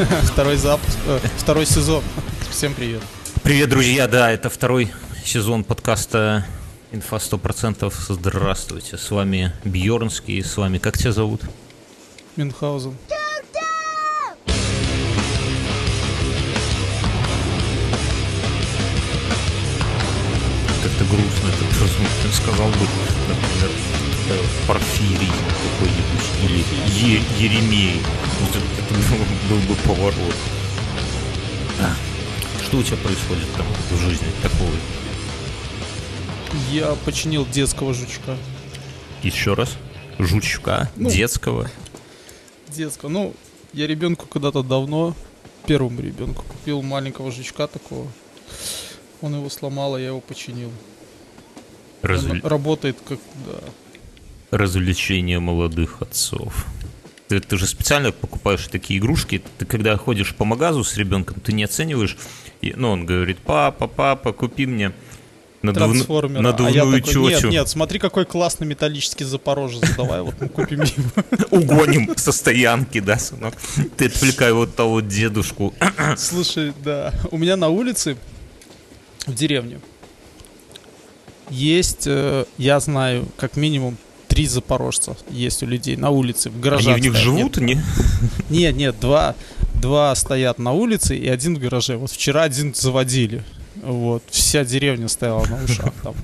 Второй запуск, э, второй сезон. Всем привет. Привет, друзья, да, это второй сезон подкаста Инфа 100%. Здравствуйте, с вами Бьернский, с вами, как тебя зовут? Мюнхгаузен. Как-то грустно это сказал бы, например, э, Порфирий какой-нибудь или Е- Еремей. Вот это, это был, был бы поворот. А, Что у тебя происходит там в жизни такого? Я починил детского жучка. Еще раз? Жучка Ну. детского. Детского. Ну, я ребенку когда-то давно, первому ребенку, купил маленького жучка такого. Он его сломал, а я его починил. Он Разве- работает как, да. Развлечение молодых отцов. Ты, ты же специально покупаешь такие игрушки. Ты когда ходишь по магазу с ребенком, ты не оцениваешь. И, ну, он говорит, папа, папа, купи мне надувну- Трансформер. а я надувную такой, нет, нет, смотри, какой классный металлический запорожец. Давай вот мы купим его. Угоним со стоянки, да, сынок? Ты отвлекай вот того дедушку. Слушай, да, у меня на улице в деревне есть, э, я знаю, как минимум три запорожца есть у людей на улице, в гаражах. Они в них стоят. живут, не? Нет, нет, нет, два, два стоят на улице и один в гараже. Вот вчера один заводили. Вот, вся деревня стояла на ушах там.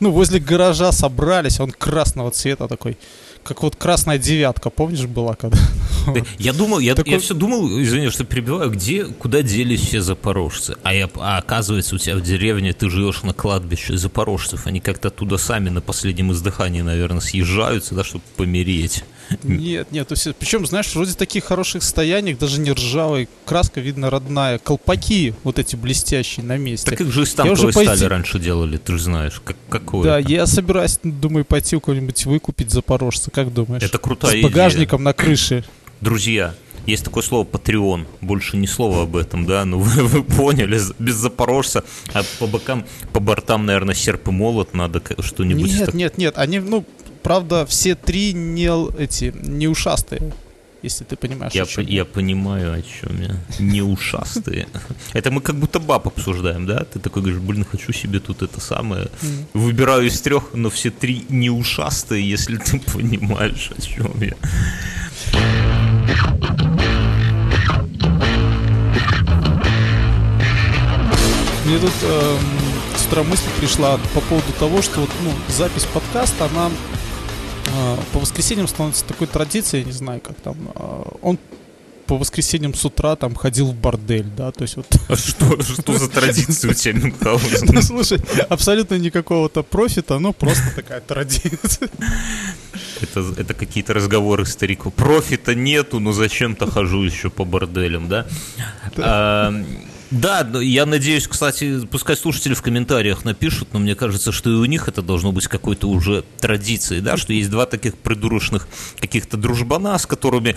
Ну, возле гаража собрались, он красного цвета такой. Как вот красная девятка, помнишь, была когда? Я думал, я, Такой- я все думал, извини, что перебиваю, где, куда делись все запорожцы? А, я, а оказывается, у тебя в деревне ты живешь на кладбище запорожцев. Они как-то туда сами на последнем издыхании, наверное, съезжаются, да, чтобы помереть. Нет, нет, есть, причем, знаешь, вроде таких хороших состояниях, даже не ржавая, краска, видно, родная. Колпаки вот эти блестящие на месте. Так их же из танковой стали пойти- раньше делали, ты же знаешь, как, какое Да, это. я собираюсь, думаю, пойти у кого-нибудь выкупить запорожца, как думаешь? Это крутая С идея. багажником на крыше. Друзья, есть такое слово Patreon, больше ни слова об этом, да, ну вы, вы поняли, без запорожца, а по бокам, по бортам, наверное, серп и молот надо что-нибудь Нет, так- нет, нет, они, ну, правда, все три не эти, не ушастые, если ты понимаешь, Я, о чем по- я понимаю, о чем я. Не ушастые. Это мы как будто баб обсуждаем, да? Ты такой говоришь, блин, хочу себе тут это самое. Выбираю из трех, но все три не ушастые, если ты понимаешь, о чем я. Мне тут эм, с утра мысль пришла по поводу того, что вот, ну, запись подкаста, она э, по воскресеньям становится такой традицией, я не знаю, как там. э, он по воскресеньям с утра там ходил в бордель, да, то есть вот А что, что за традиция у тебя, Ну, Мюнхгаузен? слушай, абсолютно никакого-то профита, но просто такая традиция. Это, это какие-то разговоры стариков. Профита нету, но зачем-то хожу еще по борделям, да? А, Да, я надеюсь, кстати, пускай слушатели в комментариях напишут, но мне кажется, что и у них это должно быть какой-то уже традицией, да, что есть два таких придурочных каких-то дружбана, с которыми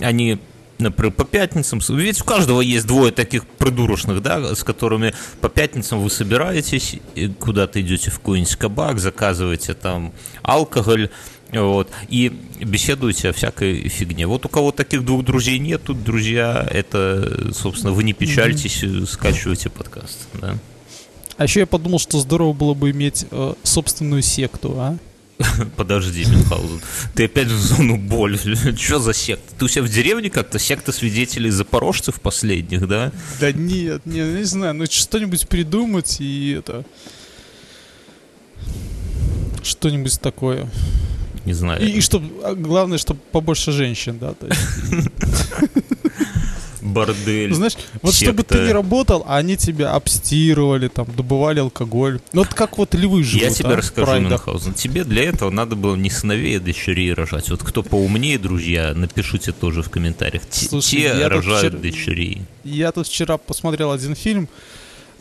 они например, по пятницам, ведь у каждого есть двое таких придурочных, да, с которыми по пятницам вы собираетесь, куда-то идете в какой-нибудь кабак, заказываете там алкоголь, вот, и беседуете о всякой фигне. Вот у кого таких двух друзей нет, тут, друзья, это, собственно, вы не печальтесь, скачивайте подкаст, да. А еще я подумал, что здорово было бы иметь э, собственную секту, а? Подожди, Мюнхгаузен, ты опять в зону боли. Что за секта? Ты у себя в деревне как-то секта свидетелей запорожцев последних, да? Да нет, не, не знаю, ну что-нибудь придумать и это... Что-нибудь такое. Не знаю. И, и чтоб, а главное, чтобы побольше женщин, да. Бордель. ну, знаешь, вот чтобы ты секта. не работал, а они тебя обстирывали, там, добывали алкоголь. Ну вот как вот львы живут, Я тебе а, расскажу. Мюнхгаузен. Тебе для этого надо было не сыновей, а дочерей рожать. Вот кто поумнее, друзья, напишите тоже в комментариях. Слушай, Те рожают вчера- дочерей. Я тут вчера посмотрел один фильм.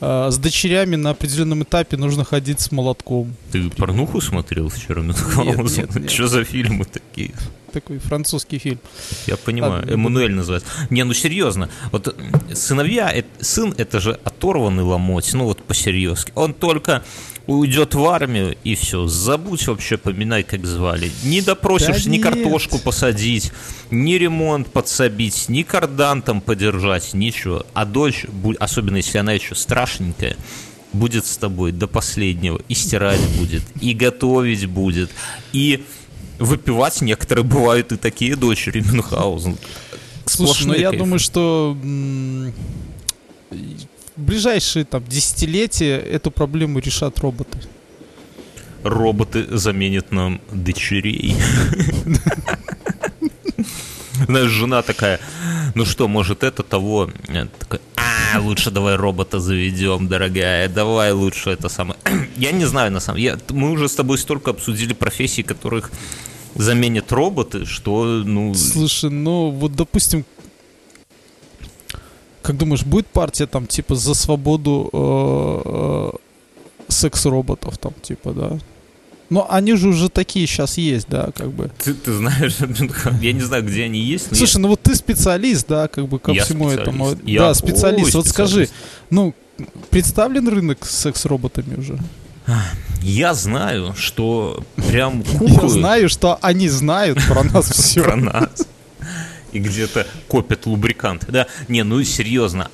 Э, с дочерями на определенном этапе нужно ходить с молотком. Ты порнуху смотрел вчера, Мюнхгаузен? нет, нет. Что за фильмы такие? Такой французский фильм. Я понимаю, не Эммануэль называется. Не, ну серьезно, вот м, сыновья, э- сын это же оторванный ломоть, ну вот по-серьезки. Он только уйдет в армию, и все. Забудь вообще, поминай, как звали. Не допросишь Да ни нет. картошку посадить, ни ремонт подсобить, ни кардан там подержать, ничего. А дочь, особенно если она еще страшненькая, будет с тобой до последнего. И стирать будет, и готовить будет, и выпивать некоторые бывают и такие дочери Мюнхгаузен. Слушай, ну я кайфы. думаю, что в ближайшие там десятилетия эту проблему решат роботы. роботы заменят нам дочерей. Знаешь, жена такая, ну что, может это того? Я такой, а, лучше давай робота заведем, дорогая, давай лучше это самое. Я не знаю, на самом деле, мы уже с тобой столько обсудили профессий, которых заменят роботы, что, ну, Слушай, ну вот допустим, как думаешь, будет партия там типа за свободу э, э, секс-роботов там типа, да? Но они же уже такие сейчас есть, да, как бы. ты, ты знаешь, я не знаю, где они есть, но Слушай, ну вот ты специалист, да, как бы ко Я всему этому. Я- да, специалист. Вот скажи, специалист. ну представлен рынок с секс-роботами уже? я знаю, что прям Я знаю, что они знают про нас все. про нас. И где-то копят лубриканты. Да, не, ну серьезно.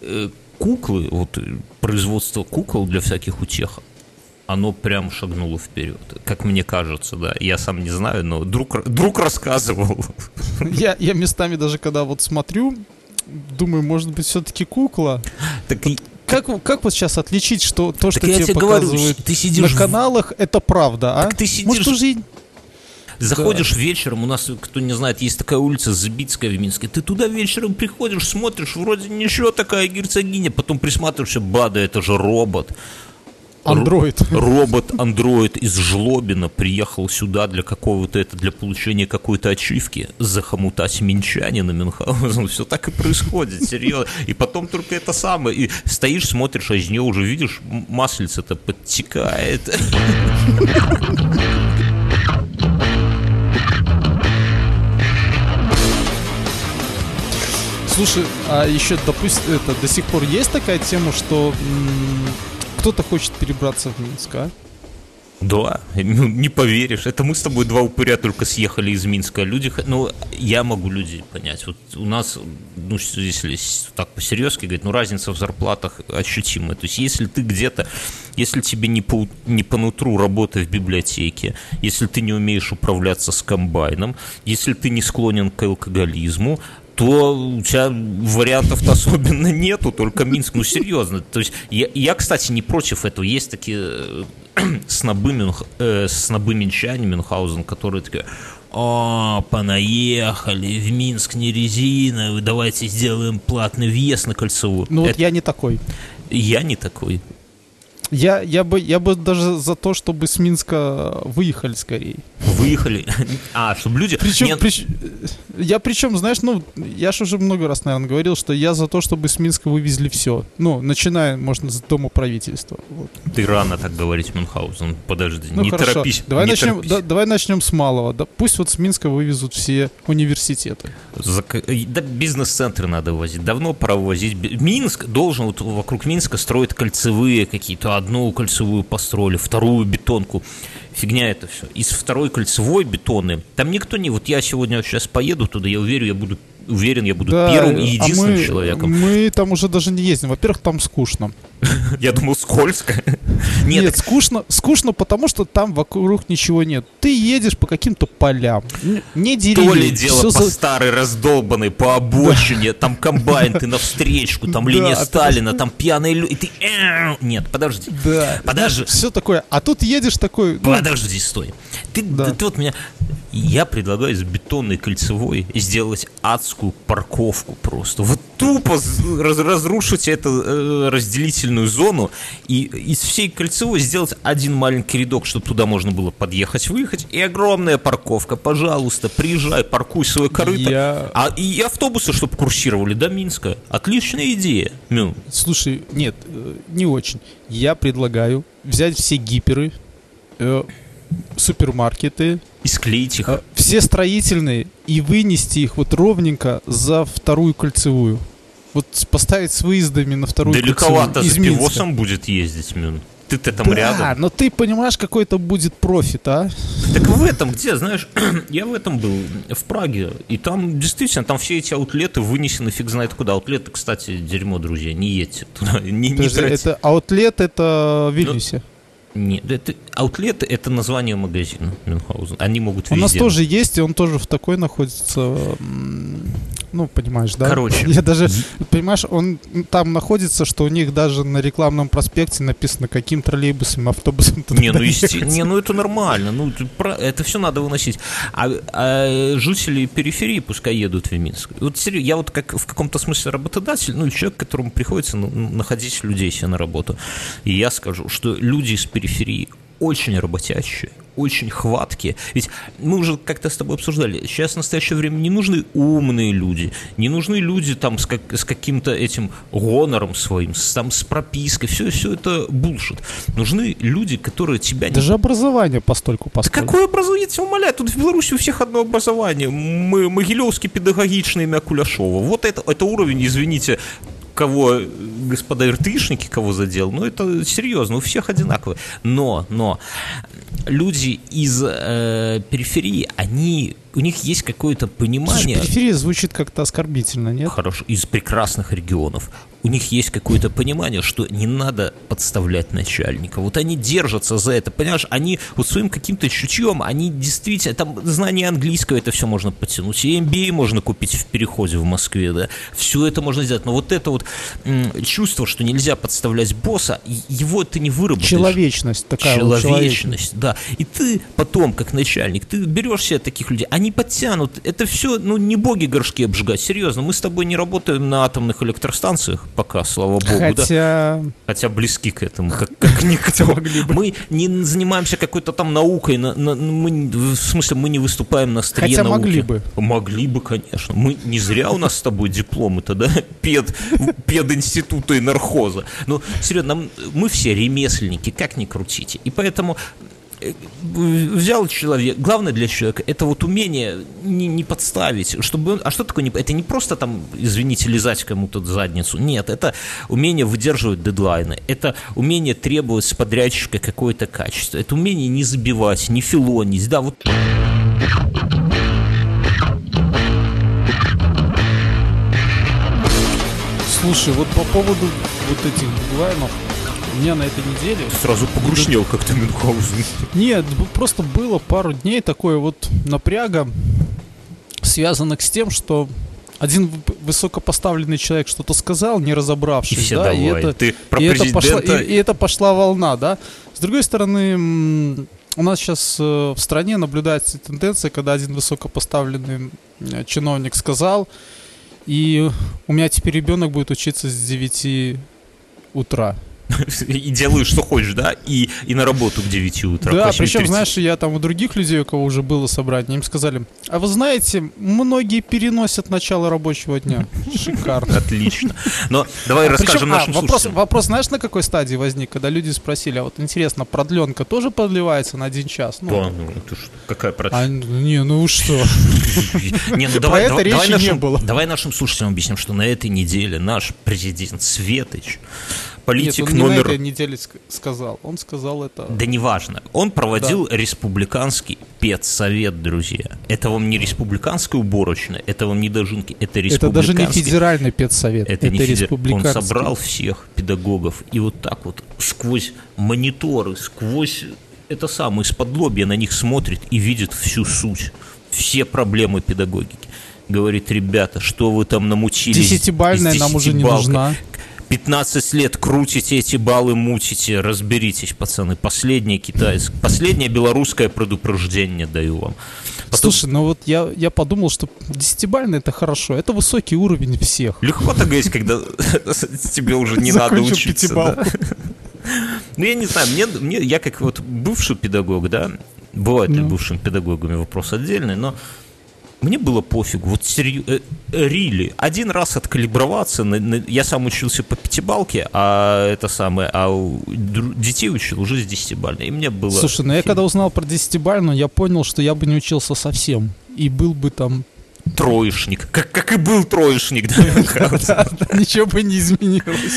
Э, Куклы, вот э, производство кукол для всяких утех, оно прям шагнуло вперед. Как мне кажется, да. Я сам не знаю, но друг, друг рассказывал. Я, я местами даже когда вот смотрю, думаю, может быть, все-таки кукла. Так Как, как вот сейчас отличить, что то, что Так я тебе тебе говорю, показывают ты сидишь на в- каналах, это правда, а? Так ты сидишь- Может, уже Заходишь вечером, у нас, кто не знает, есть такая улица Забицкая в Минске. Ты туда вечером приходишь, смотришь, вроде ничего такая герцогиня, потом присматриваешься, бада, это же робот. Андроид. Робот-андроид из Жлобина приехал сюда для какого-то это, для получения какой-то ачивки, захомутать минчанина Мюнхгаузен. Все так и происходит, серьезно. И потом только это самое. И стоишь, смотришь, а из нее уже видишь, маслица-то подтекает. Слушай, а еще, допустим, это до сих пор есть такая тема, что кто-то хочет перебраться в Минск, а? Да, ну, не поверишь. Это мы с тобой два упыря только съехали из Минска. Люди, ну, я могу людей понять. Вот у нас, ну, если так по-серьезки говорить, ну, разница в зарплатах ощутимая. То есть, если ты где-то, если тебе не по, не по нутру работа в библиотеке, если ты не умеешь управляться с комбайном, если ты не склонен к алкоголизму, то у тебя вариантов-то особенно нету, только Минск. Ну, серьезно. То есть, я, я, кстати, не против этого. Есть такие э, снобы, Мюнх- э, снобы минчане Мюнхгаузен, которые такие, о, понаехали, в Минск не резиновый, давайте сделаем платный въезд на кольцевую. Ну вот Это- я не такой. я не такой. Я, я, бы, я бы даже за то, чтобы с Минска выехали скорее. Выехали. А, чтобы люди... Причем, Нет, прич- я причем, знаешь, ну, я же уже много раз, наверное, говорил, что я за то, чтобы с Минска вывезли все. Ну, начиная, можно, с дома правительства. Вот. Ты рано так говорить, Мюнхгаузен. Подожди, Ну не хорошо, торопись. давай, не начнем, торопись. да- давай начнем с малого. Да, пусть вот с Минска вывезут все университеты. Зак- э, Да бизнес-центры надо возить. Давно пора ввозить. Би- Минск должен вот вокруг Минска строить кольцевые какие-то. Одну кольцевую построили, вторую бетонку. Фигня это все. Из второй кольцевой бетоны там никто не... Вот я сегодня сейчас поеду туда, я уверен, я буду уверен, я буду Да, первым и а единственным мы, человеком. Мы там уже даже не ездим. Во-первых, там скучно. Я думал, скользко. Нет, Нет, так скучно, скучно, потому что там вокруг ничего нет. Ты едешь по каким-то полям, не деревья. то ли дело по за- старой раздолбанной, по обочине, там комбайн, ты навстречку, там Да, линия а Сталина, там пьяные люди, и ты... Нет, подожди. Да, Подожди. все такое. А тут едешь такой, ну, Подожди, стой. Ты, Да. ты- ты вот меня... Я предлагаю из бетонной кольцевой сделать адскую парковку просто. Вот тупо раз- разрушить эту э, разделительную зону и из всей кольцевой сделать один маленький рядок, чтобы туда можно было подъехать, выехать. И огромная парковка. Пожалуйста, приезжай, паркуй свой корыто. Я- А и автобусы, чтобы курсировали до Минска. Отличная идея. Ну, слушай, нет, э, не очень. Я предлагаю взять все гиперы, э, супермаркеты, и склеить их. э, все строительные и вынести их вот ровненько за вторую кольцевую. Вот поставить с выездами на вторую Далековато кольцевую из за пивосом будет ездить, Мюн. ты-то там да, рядом. но ты понимаешь, какой это будет профит, а? Так в этом где, знаешь, я в этом был, в Праге, и там действительно, там все эти аутлеты вынесены фиг знает куда. Аутлеты, кстати, дерьмо, друзья, не едьте туда, не, не тратьте. это аутлет, это в Вильнюсе. Нет, это, аутлеты это название магазина Мюнхгаузен. Они могут У нас везде. тоже есть, и он тоже в такой находится. Ну, понимаешь, да? Короче. Я даже, понимаешь, он там находится, что у них даже на рекламном проспекте написано, каким троллейбусом, автобусом ты Не, ну есте- не, ну это нормально. Ну, это все надо выносить. А, а жители периферии пускай едут в Минск. Вот серьезно, я вот как в каком-то смысле работодатель, ну, человек, которому приходится ну, находить людей себе на работу. И я скажу, что люди из периферии очень работящие, очень хваткие. Ведь мы уже как-то с тобой обсуждали, сейчас в настоящее время не нужны умные люди, не нужны люди там с, как- с каким-то этим гонором своим, с, там, с пропиской, все, все это булшит. Нужны люди, которые тебя не Даже образование постольку да постольку. какое образование, я тебя умоляю, тут в Беларуси у всех одно образование. Мы Могилевский педагогичный имя Куляшова. Вот это, это уровень, извините, кого, господа иртышники, кого задел, ну это серьезно, у всех одинаковые. Но, но, люди из э, периферии, они, у них есть какое-то Слушай, понимание... периферия звучит как-то оскорбительно, нет? Хорошо, из прекрасных регионов. У них есть какое-то понимание, что не надо подставлять начальника. Вот они держатся за это, понимаешь? Они вот своим каким-то чутьем, они действительно, там знание английского, это все можно подтянуть. И MBA можно купить в переходе в Москве, да. Все это можно сделать. Но вот это вот чувство, что нельзя подставлять босса, его ты не выработаешь. Человечность такая вот, человечность. Человечность, да. И ты потом, как начальник, ты берешь себе таких людей, они подтянут. Это все, ну, не боги горшки обжигать. Серьезно, мы с тобой не работаем на атомных электростанциях пока, слава богу, да. Хотя... Хотя близки к этому, как, как никто. Мы не занимаемся какой-то там наукой, на- на- мы, не- в смысле, мы не выступаем на стрине Хотя науки. могли бы. Могли бы, конечно. Мы не зря у нас с тобой дипломы-то, да? Пед, пединститута и нархоза. Ну, серьезно, мы все ремесленники, как ни крутите. И поэтому взял человек, главное для человека это вот умение не, не подставить, чтобы он, а что такое, не, это не просто там, извините, лизать кому-то задницу, нет, это умение выдерживать дедлайны, это умение требовать с подрядчика какое-то качество, это умение не забивать, не филонить, да, вот. Слушай, вот по поводу вот этих дедлайнов, у меня на этой неделе... сразу погрустнел как-то Мюнхгаузен. Нет, просто было пару дней такое вот напряга, связанных с тем, что один высокопоставленный человек что-то сказал, не разобравшись, И все да, и давай. это, Ты про и это пошла, и, и это пошла волна, да. С другой стороны, у нас сейчас в стране наблюдается тенденция, когда один высокопоставленный чиновник сказал, и у меня теперь ребенок будет учиться с 9 утра. И делаешь, что хочешь, да? И, и на работу к 9 утра. Да, причем, 8:30. знаешь, я там у других людей, у кого уже было собрание, им сказали, а вы знаете, многие переносят начало рабочего дня. Шикарно. Отлично. Но давай А расскажем причем, а, нашим вопрос, слушателям. вопрос, знаешь, на какой стадии возник, когда люди спросили, а вот интересно, продленка тоже продлевается на один час? Ну, Да, ну, ты что, какая про... а, не, ну что? Не, ну давай, это давай, давай нашим, давай нашим слушателям объясним, что на этой неделе наш президент Светоч, Нет, политик он не на номер... этой неделе ск- сказал. Он сказал это... Да неважно. Он проводил республиканский педсовет, друзья. Это вам не республиканская уборочная, это вам не дожинки, это Это республиканский... даже не федеральный педсовет, Это, это, не федер- Он республиканский. собрал всех педагогов и вот так вот сквозь мониторы, сквозь это самое, из-под лобья на них смотрит и видит всю суть, все проблемы педагогики. Говорит, ребята, что вы там намутились? Десятибальная нам уже не нужна. 15 лет крутите эти баллы, мутите, разберитесь, пацаны. Последнее китайское, последнее белорусское предупреждение даю вам. Потом- Слушай, ну вот я, я подумал, что десятибальный это хорошо, это высокий уровень всех. Легко так говорить, когда тебе уже не надо учиться. Ну, я не знаю, мне, мне, я как вот бывший педагог, да, бывает ли Ну. бывшим педагогами вопрос отдельный, но мне было пофигу, вот серьезно, рили, один раз откалиброваться, на- на- я сам учился по пятибалке, а это самое, а у детей учил уже с десятибальной, и мне было... Слушай, ну я когда узнал про десятибальную, я понял, что я бы не учился совсем. И был бы там троечник, как, как и был троечник, да, Ничего бы не изменилось.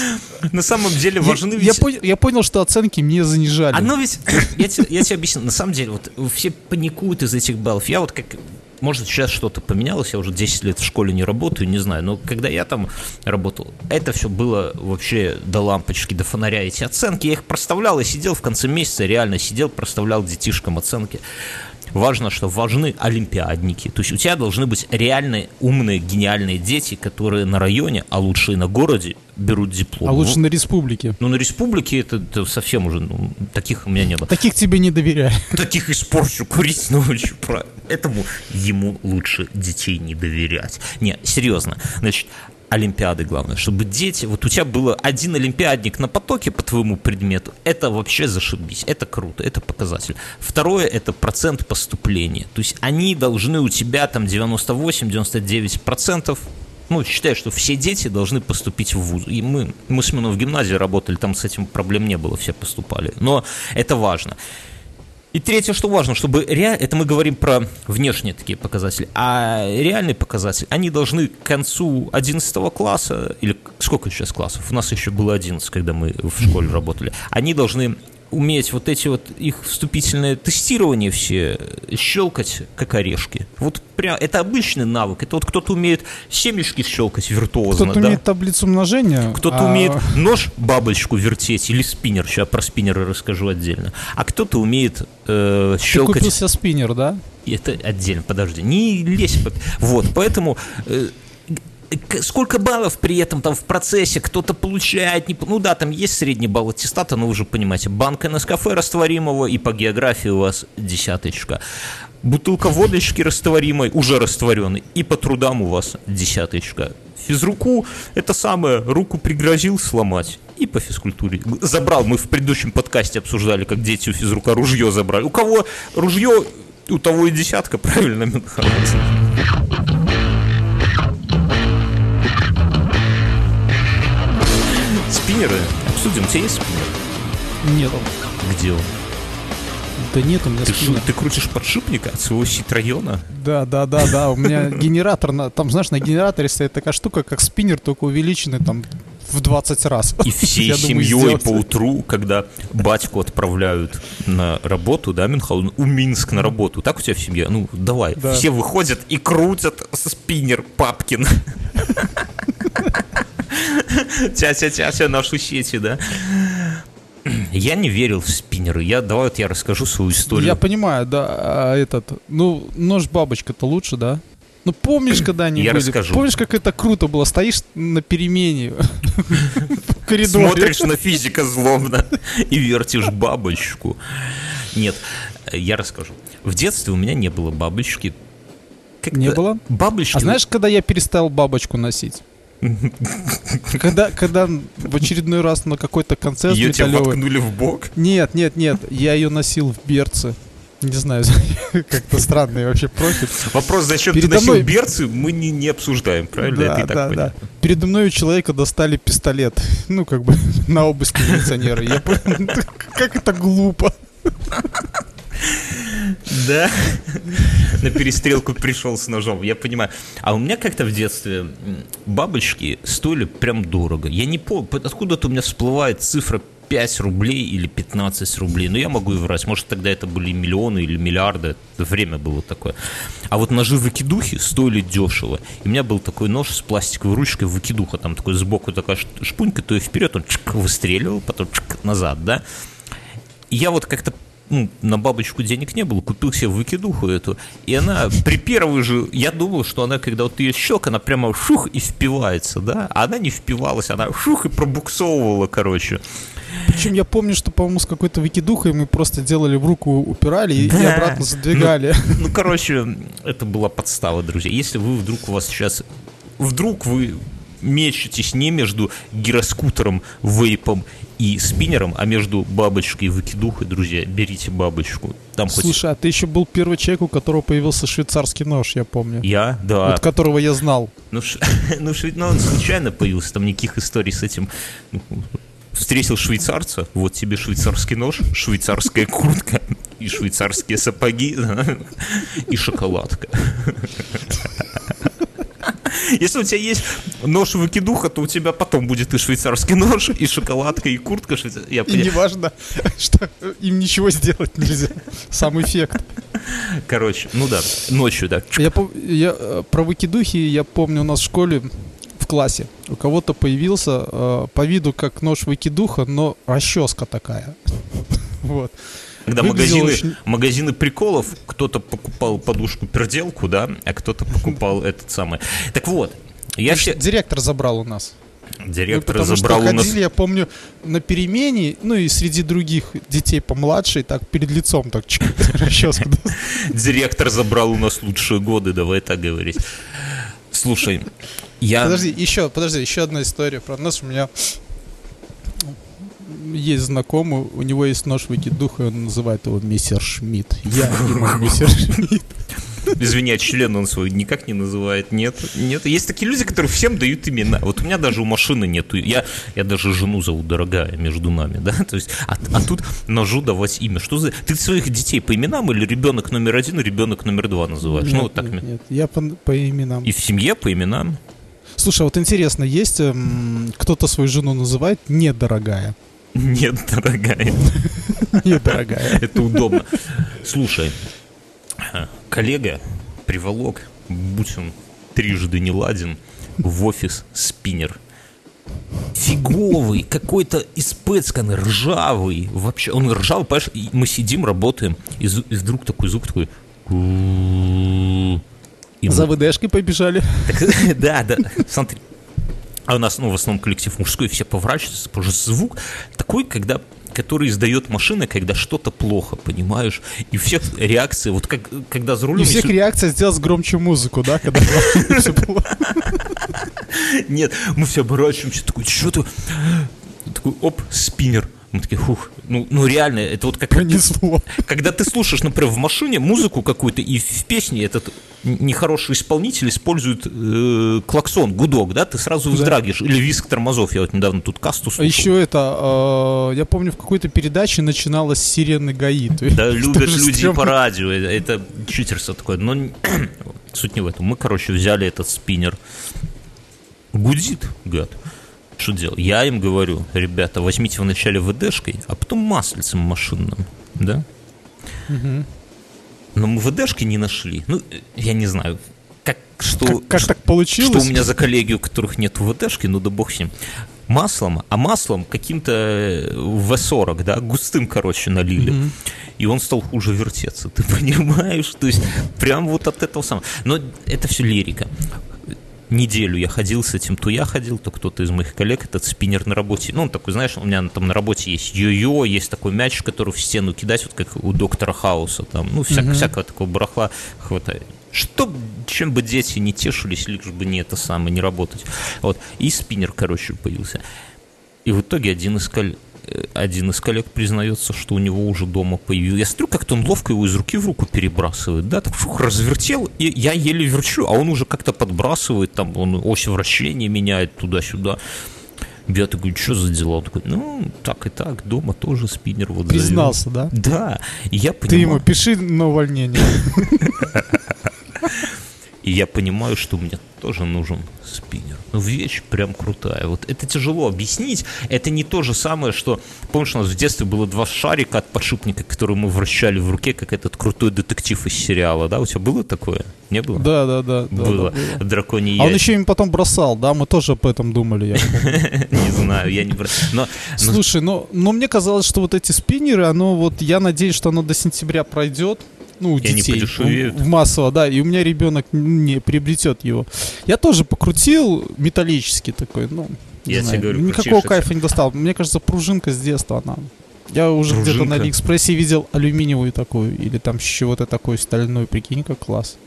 На самом деле важны я, ведь... я, понял, я понял, что оценки мне занижали. Оно ведь, я я тебе объясню, на самом деле, вот все паникуют из этих баллов. Я вот как может, сейчас что-то поменялось, я уже 10 лет в школе не работаю, не знаю, но когда я там работал, это все было вообще до лампочки, до фонаря, эти оценки, я их проставлял и сидел в конце месяца, реально сидел, проставлял детишкам оценки важно, что важны олимпиадники. То есть у тебя должны быть реальные, умные, гениальные дети, которые на районе, а лучше и на городе, берут диплом. А лучше на республике. Ну, на республике это, это совсем уже, ну, таких у меня не было. Таких тебе не доверяю. Таких испорчу курить научу. Этому ему лучше детей не доверять. Не, серьезно. Значит, Олимпиады, главное, чтобы дети, вот у тебя было один олимпиадник на потоке по твоему предмету, это вообще зашибись, это круто, это показатель. Второе, это процент поступления, то есть они должны у тебя там 98-99 процентов ну, считаю, что все дети должны поступить в вуз. И мы, мы с Мино в гимназии работали, там с этим проблем не было, все поступали. Но это важно. И третье, что важно, чтобы ре... это мы говорим про внешние такие показатели, а реальные показатели, они должны к концу 11 класса, или сколько сейчас классов? У нас еще было 11, когда мы в школе работали. Они должны уметь вот эти вот их вступительные тестирования все щелкать, как орешки. Вот прям, это обычный навык. Это вот кто-то умеет семечки щелкать виртуозно, Кто-то да? умеет таблицу умножения. Кто-то а... умеет нож бабочку вертеть или спиннер. Сейчас про спиннеры расскажу отдельно. А кто-то умеет э, щелкать... Ты купил себе спиннер, да? Это отдельно, подожди. Не лезь. Вот, поэтому... Э, сколько баллов при этом там в процессе кто-то получает, не, ну да, там есть средний балл аттестата, но вы уже понимаете, банка на кафе растворимого и по географии у вас десяточка. Бутылка водочки растворимой, уже растворенной, и по трудам у вас десяточка. Физруку это самое, руку пригрозил сломать. И по физкультуре. Забрал, мы в предыдущем подкасте обсуждали, как дети у физрука ружье забрали. У кого ружье, у того и десятка, правильно, Мюнхгаузен? Спиннеры. Обсудим. У тебя есть спиннер? Нет. Где он? Да нет у меня ты, спиннер. Ты крутишь подшипника от своего ситрайона? Да, да, да, да. У меня генератор, на, там, знаешь, на генераторе стоит такая штука, как спиннер, только увеличенный там в 20 раз. И всей семьей по утру, когда батьку отправляют на работу, да, Мюнхгаузен, у Минск на работу. Так у тебя в семье? Ну, давай. Да. Все выходят и крутят спиннер Папкин. Тя-тя-тя-тя нашу сети, да? Я не верил в спиннеры. Я давай вот я расскажу свою историю. Я понимаю, да, а этот, ну нож бабочка-то лучше, да? Ну помнишь, когда они я были? Расскажу. Помнишь, как это круто было? Стоишь на перемене в коридоре. Смотришь на физика злобно и вертишь бабочку. Нет, я расскажу. В детстве у меня не было бабочки. Не было? Бабочки. А знаешь, когда я перестал бабочку носить? Когда, когда в очередной раз на какой-то концерт Ее тебя воткнули в бок? Нет, нет, нет, я ее носил в берце. Не знаю, как-то странный вообще профиль. Вопрос, зачем Передо ты носил мной... берцы, мы не, не обсуждаем, правильно? Да, Это да, да. Передо мной у человека достали пистолет. Ну, как бы на обыск милиционера. Я как это глупо. Да, на перестрелку пришел с ножом, я понимаю. А у меня как-то в детстве бабочки стоили прям дорого. Я не помню, откуда-то у меня всплывает цифра 5 рублей или 15 рублей. Ну, я могу и врать. Может, тогда это были миллионы или миллиарды. Время было такое. А вот ножи выкидухи стоили дешево. И у меня был такой нож с пластиковой ручкой выкидуха. Там такой сбоку такая шпунька, то и вперед он чик, выстреливал, потом чик, назад, да. И я вот как-то ну, на бабочку денег не было, купил себе выкидуху эту, и она при первой же, я думал, что она, когда вот ее щелк, она прямо шух и впивается, да, а она не впивалась, она шух и пробуксовывала, короче. Причем я помню, что, по-моему, с какой-то выкидухой мы просто делали в руку, упирали да. и обратно задвигали. Ну, ну, короче, это была подстава, друзья. Если вы вдруг у вас сейчас... Вдруг вы мечетесь не между гироскутером, вейпом и спиннером, а между бабочкой и выкидухой, друзья, берите бабочку. Там Слушай, хоть... а ты еще был первый человек, у которого появился швейцарский нож, я помню. Я? Да. Вот которого я знал. Ну, ш... ну, ш... ну он случайно появился, там никаких историй с этим ну, встретил швейцарца, вот тебе швейцарский нож, швейцарская куртка и швейцарские сапоги и шоколадка. Если у тебя есть нож выкидуха, то у тебя потом будет и швейцарский нож, и шоколадка, и куртка. Я и не важно, что им ничего сделать нельзя. Сам эффект. Короче, ну да, ночью, да. Я, я э, про выкидухи я помню у нас в школе в классе. У кого-то появился э, по виду как нож выкидуха, но расческа такая. Вот. Когда магазины, очень... магазины приколов, кто-то покупал подушку-перделку, да, а кто-то покупал этот самый. Так вот, я все... Директор забрал у нас. Директор ну, забрал что у нас... я помню, на перемене, ну и среди других детей помладше, так перед лицом так расческу. Директор забрал у нас лучшие годы, давай так говорить. Слушай, я... Подожди, еще, подожди, еще одна история про нас. У меня есть знакомый, у него есть нож выкидуха, и он называет его мистер Шмидт. Я ему мистер Шмидт. Извини, член он свой никак не называет. Нет, нет. Есть такие люди, которые всем дают имена. Вот у меня даже у машины нету. Я, я даже жену зову дорогая между нами, да? То есть, а, а тут ножу давать имя. Что за... Ты своих детей по именам или ребенок номер один, ребенок номер два называешь? Нет, ну, вот так. Нет, нет, я по, по именам. И в семье по именам? Слушай, а вот интересно, есть эм, кто-то свою жену называет недорогая? Нет, дорогая. Нет, дорогая. Это удобно. Слушай, коллега приволок, будь он трижды не ладен, в офис спиннер. Фиговый, какой-то испыцканный, ржавый. Вообще, он ржавый, понимаешь, мы сидим, работаем, и, и вдруг такой звук такой... И За ВДшкой побежали. Так, да, да. Смотри, а у нас, ну, в основном коллектив мужской, все поворачиваются, потому что звук такой, когда который издает машина, когда что-то плохо, понимаешь? И всех реакции, вот как, когда за рулем... И всех реакция сделать громче музыку, да, когда Нет, мы все оборачиваемся, такой, что ты... Такой, оп, спиннер. Мы такие, фух, ну, ну реально, это вот как... Понесло. Когда ты слушаешь, например, в машине музыку какую-то, и в песне этот нехороший исполнитель использует э, клаксон, гудок, да, ты сразу вздрагиваешь. Да. Или виск тормозов, я вот недавно тут касту слушал. А еще это, э, я помню, в какой-то передаче начиналась сирены ГАИ. Да, любят люди по радио, это читерство такое. Но суть не в этом. Мы, короче, взяли этот спиннер. Гудит, гад. Что делать? Я им говорю, ребята, возьмите вначале ВДшкой, а потом маслицем машинным, да? Угу. Но мы ВДшки не нашли. Ну, я не знаю, как, что, как, как так получилось? Что у меня за коллеги, у которых нет ВДшки, ну да бог с ним. Маслом, а маслом каким-то В40, да, густым, короче, налили. Mm-hmm. И он стал хуже вертеться, ты понимаешь? То есть прям вот от этого самого. Но это все лирика неделю я ходил с этим, то я ходил, то кто-то из моих коллег, этот спиннер на работе. Ну, он такой, знаешь, у меня там на работе есть йо-йо, есть такой мяч, который в стену кидать, вот как у доктора Хауса, там, ну, всяк, mm-hmm. всякого такого барахла хватает. Что, чем бы дети не тешились, лишь бы не это самое, не работать. Вот. И спиннер, короче, появился. И в итоге один из коллег один из коллег признается, что у него уже дома появился. Я смотрю, как-то он ловко его из руки в руку перебрасывает, да, так фух, развертел, и я еле верчу, а он уже как-то подбрасывает, там, он ось вращения меняет туда-сюда. Я такой, что за дела? Он такой, ну, так и так, дома тоже спиннер вот Признался, завел. да? Да. И я понимаю... Ты ему пиши на увольнение. И я понимаю, что мне тоже нужен спиннер. Ну, вещь прям крутая. Вот это тяжело объяснить. Это не то же самое, что... Помнишь, у нас в детстве было два шарика от подшипника, которые мы вращали в руке, как этот крутой детектив из сериала, да? У тебя было такое? Не было? Да, да, да. Было. Да, да. Драконий А он еще им потом бросал, да? Мы тоже об этом думали, Не знаю, я не бросал. Слушай, но мне казалось, что вот эти спиннеры, оно вот... Я надеюсь, что оно до сентября пройдет ну, у детей, в массово, да, и у меня ребенок не приобретет его. Я тоже покрутил металлический такой, ну, я знаю, тебе говорю, никакого кайфа не достал. Мне кажется, пружинка с детства она. Я уже где-то на Алиэкспрессе видел алюминиевую такую, или там чего-то такой стальной, прикинь, как класс.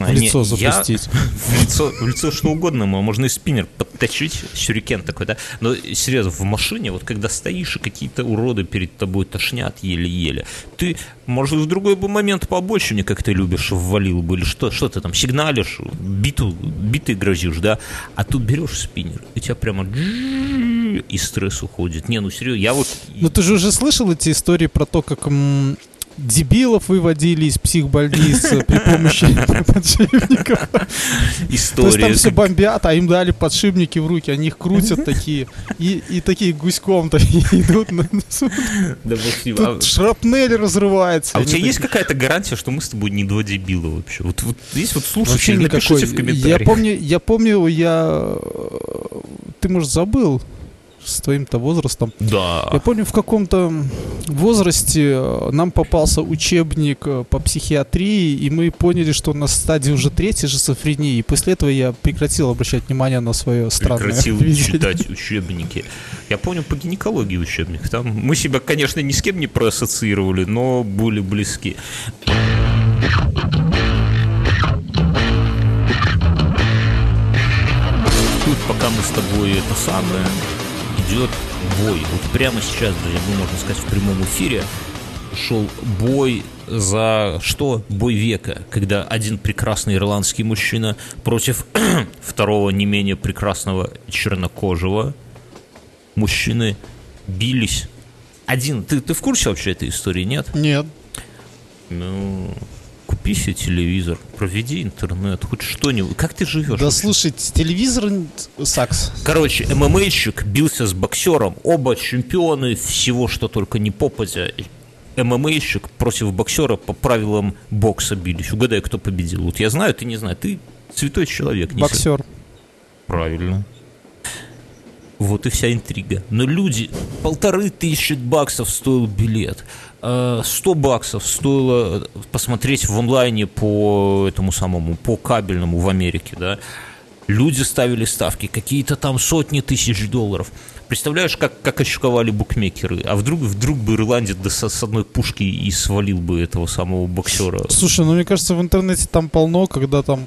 В лицо запустить. Я, в, лицо, в лицо что угодно, можно и спиннер подточить, сюрикен такой, да. Но серьезно, в машине, вот когда стоишь, и какие-то уроды перед тобой тошнят еле-еле, ты, может, в другой бы момент побольше мне, как ты любишь, ввалил бы, или что, что ты там сигналишь, биту, битой грозишь, да, а тут берешь спиннер, и тебя прямо и стресс уходит. Не, ну серьезно, я вот... Ну ты же уже слышал эти истории про то, как дебилов выводили из психбольницы при помощи подшипников. История. То есть там все бомбят, а им дали подшипники в руки, они их крутят такие, и, и такие гуськом-то идут. На... Да, Тут а... шрапнель разрывается. А у тебя есть какая-то гарантия, что мы с тобой не два дебила вообще? Вот, вот есть вот слушатели, напишите в комментариях. Я помню, я помню, я... Ты, может, забыл, с твоим-то возрастом. Да. Я помню, в каком-то возрасте э, нам попался учебник э, по психиатрии, и мы поняли, что на стадии уже третьей шизофрении. И после этого я прекратил обращать внимание на свое странное Прекратил видение. читать учебники. Я помню по гинекологии учебник. Там мы себя, конечно, ни с кем не проассоциировали, но были близки. Тут пока мы с тобой это самое идет бой. Вот прямо сейчас, друзья, мы, можно сказать, в прямом эфире шел бой за что? Бой века, когда один прекрасный ирландский мужчина против второго не менее прекрасного чернокожего мужчины бились. Один, ты, ты в курсе вообще этой истории, нет? Нет. Ну, купи себе телевизор, проведи интернет, хоть что-нибудь. Как ты живешь? Да вообще? слушай, телевизор сакс. Короче, ММАщик бился с боксером, оба чемпионы всего, что только не попадя. ММАщик против боксера по правилам бокса бились. Угадай, кто победил. Вот я знаю, ты не знаешь. Ты святой человек. Не Боксер. Правильно. Вот и вся интрига. Но люди, полторы тысячи баксов стоил билет. 100 э, баксов стоило посмотреть в онлайне по этому самому, по кабельному в Америке, да. Люди ставили ставки, какие-то там сотни тысяч долларов. Представляешь, как, как очковали букмекеры? А вдруг, вдруг бы ирландец да с, с одной пушки и свалил бы этого самого боксера? Слушай, ну мне кажется, в интернете там полно, когда там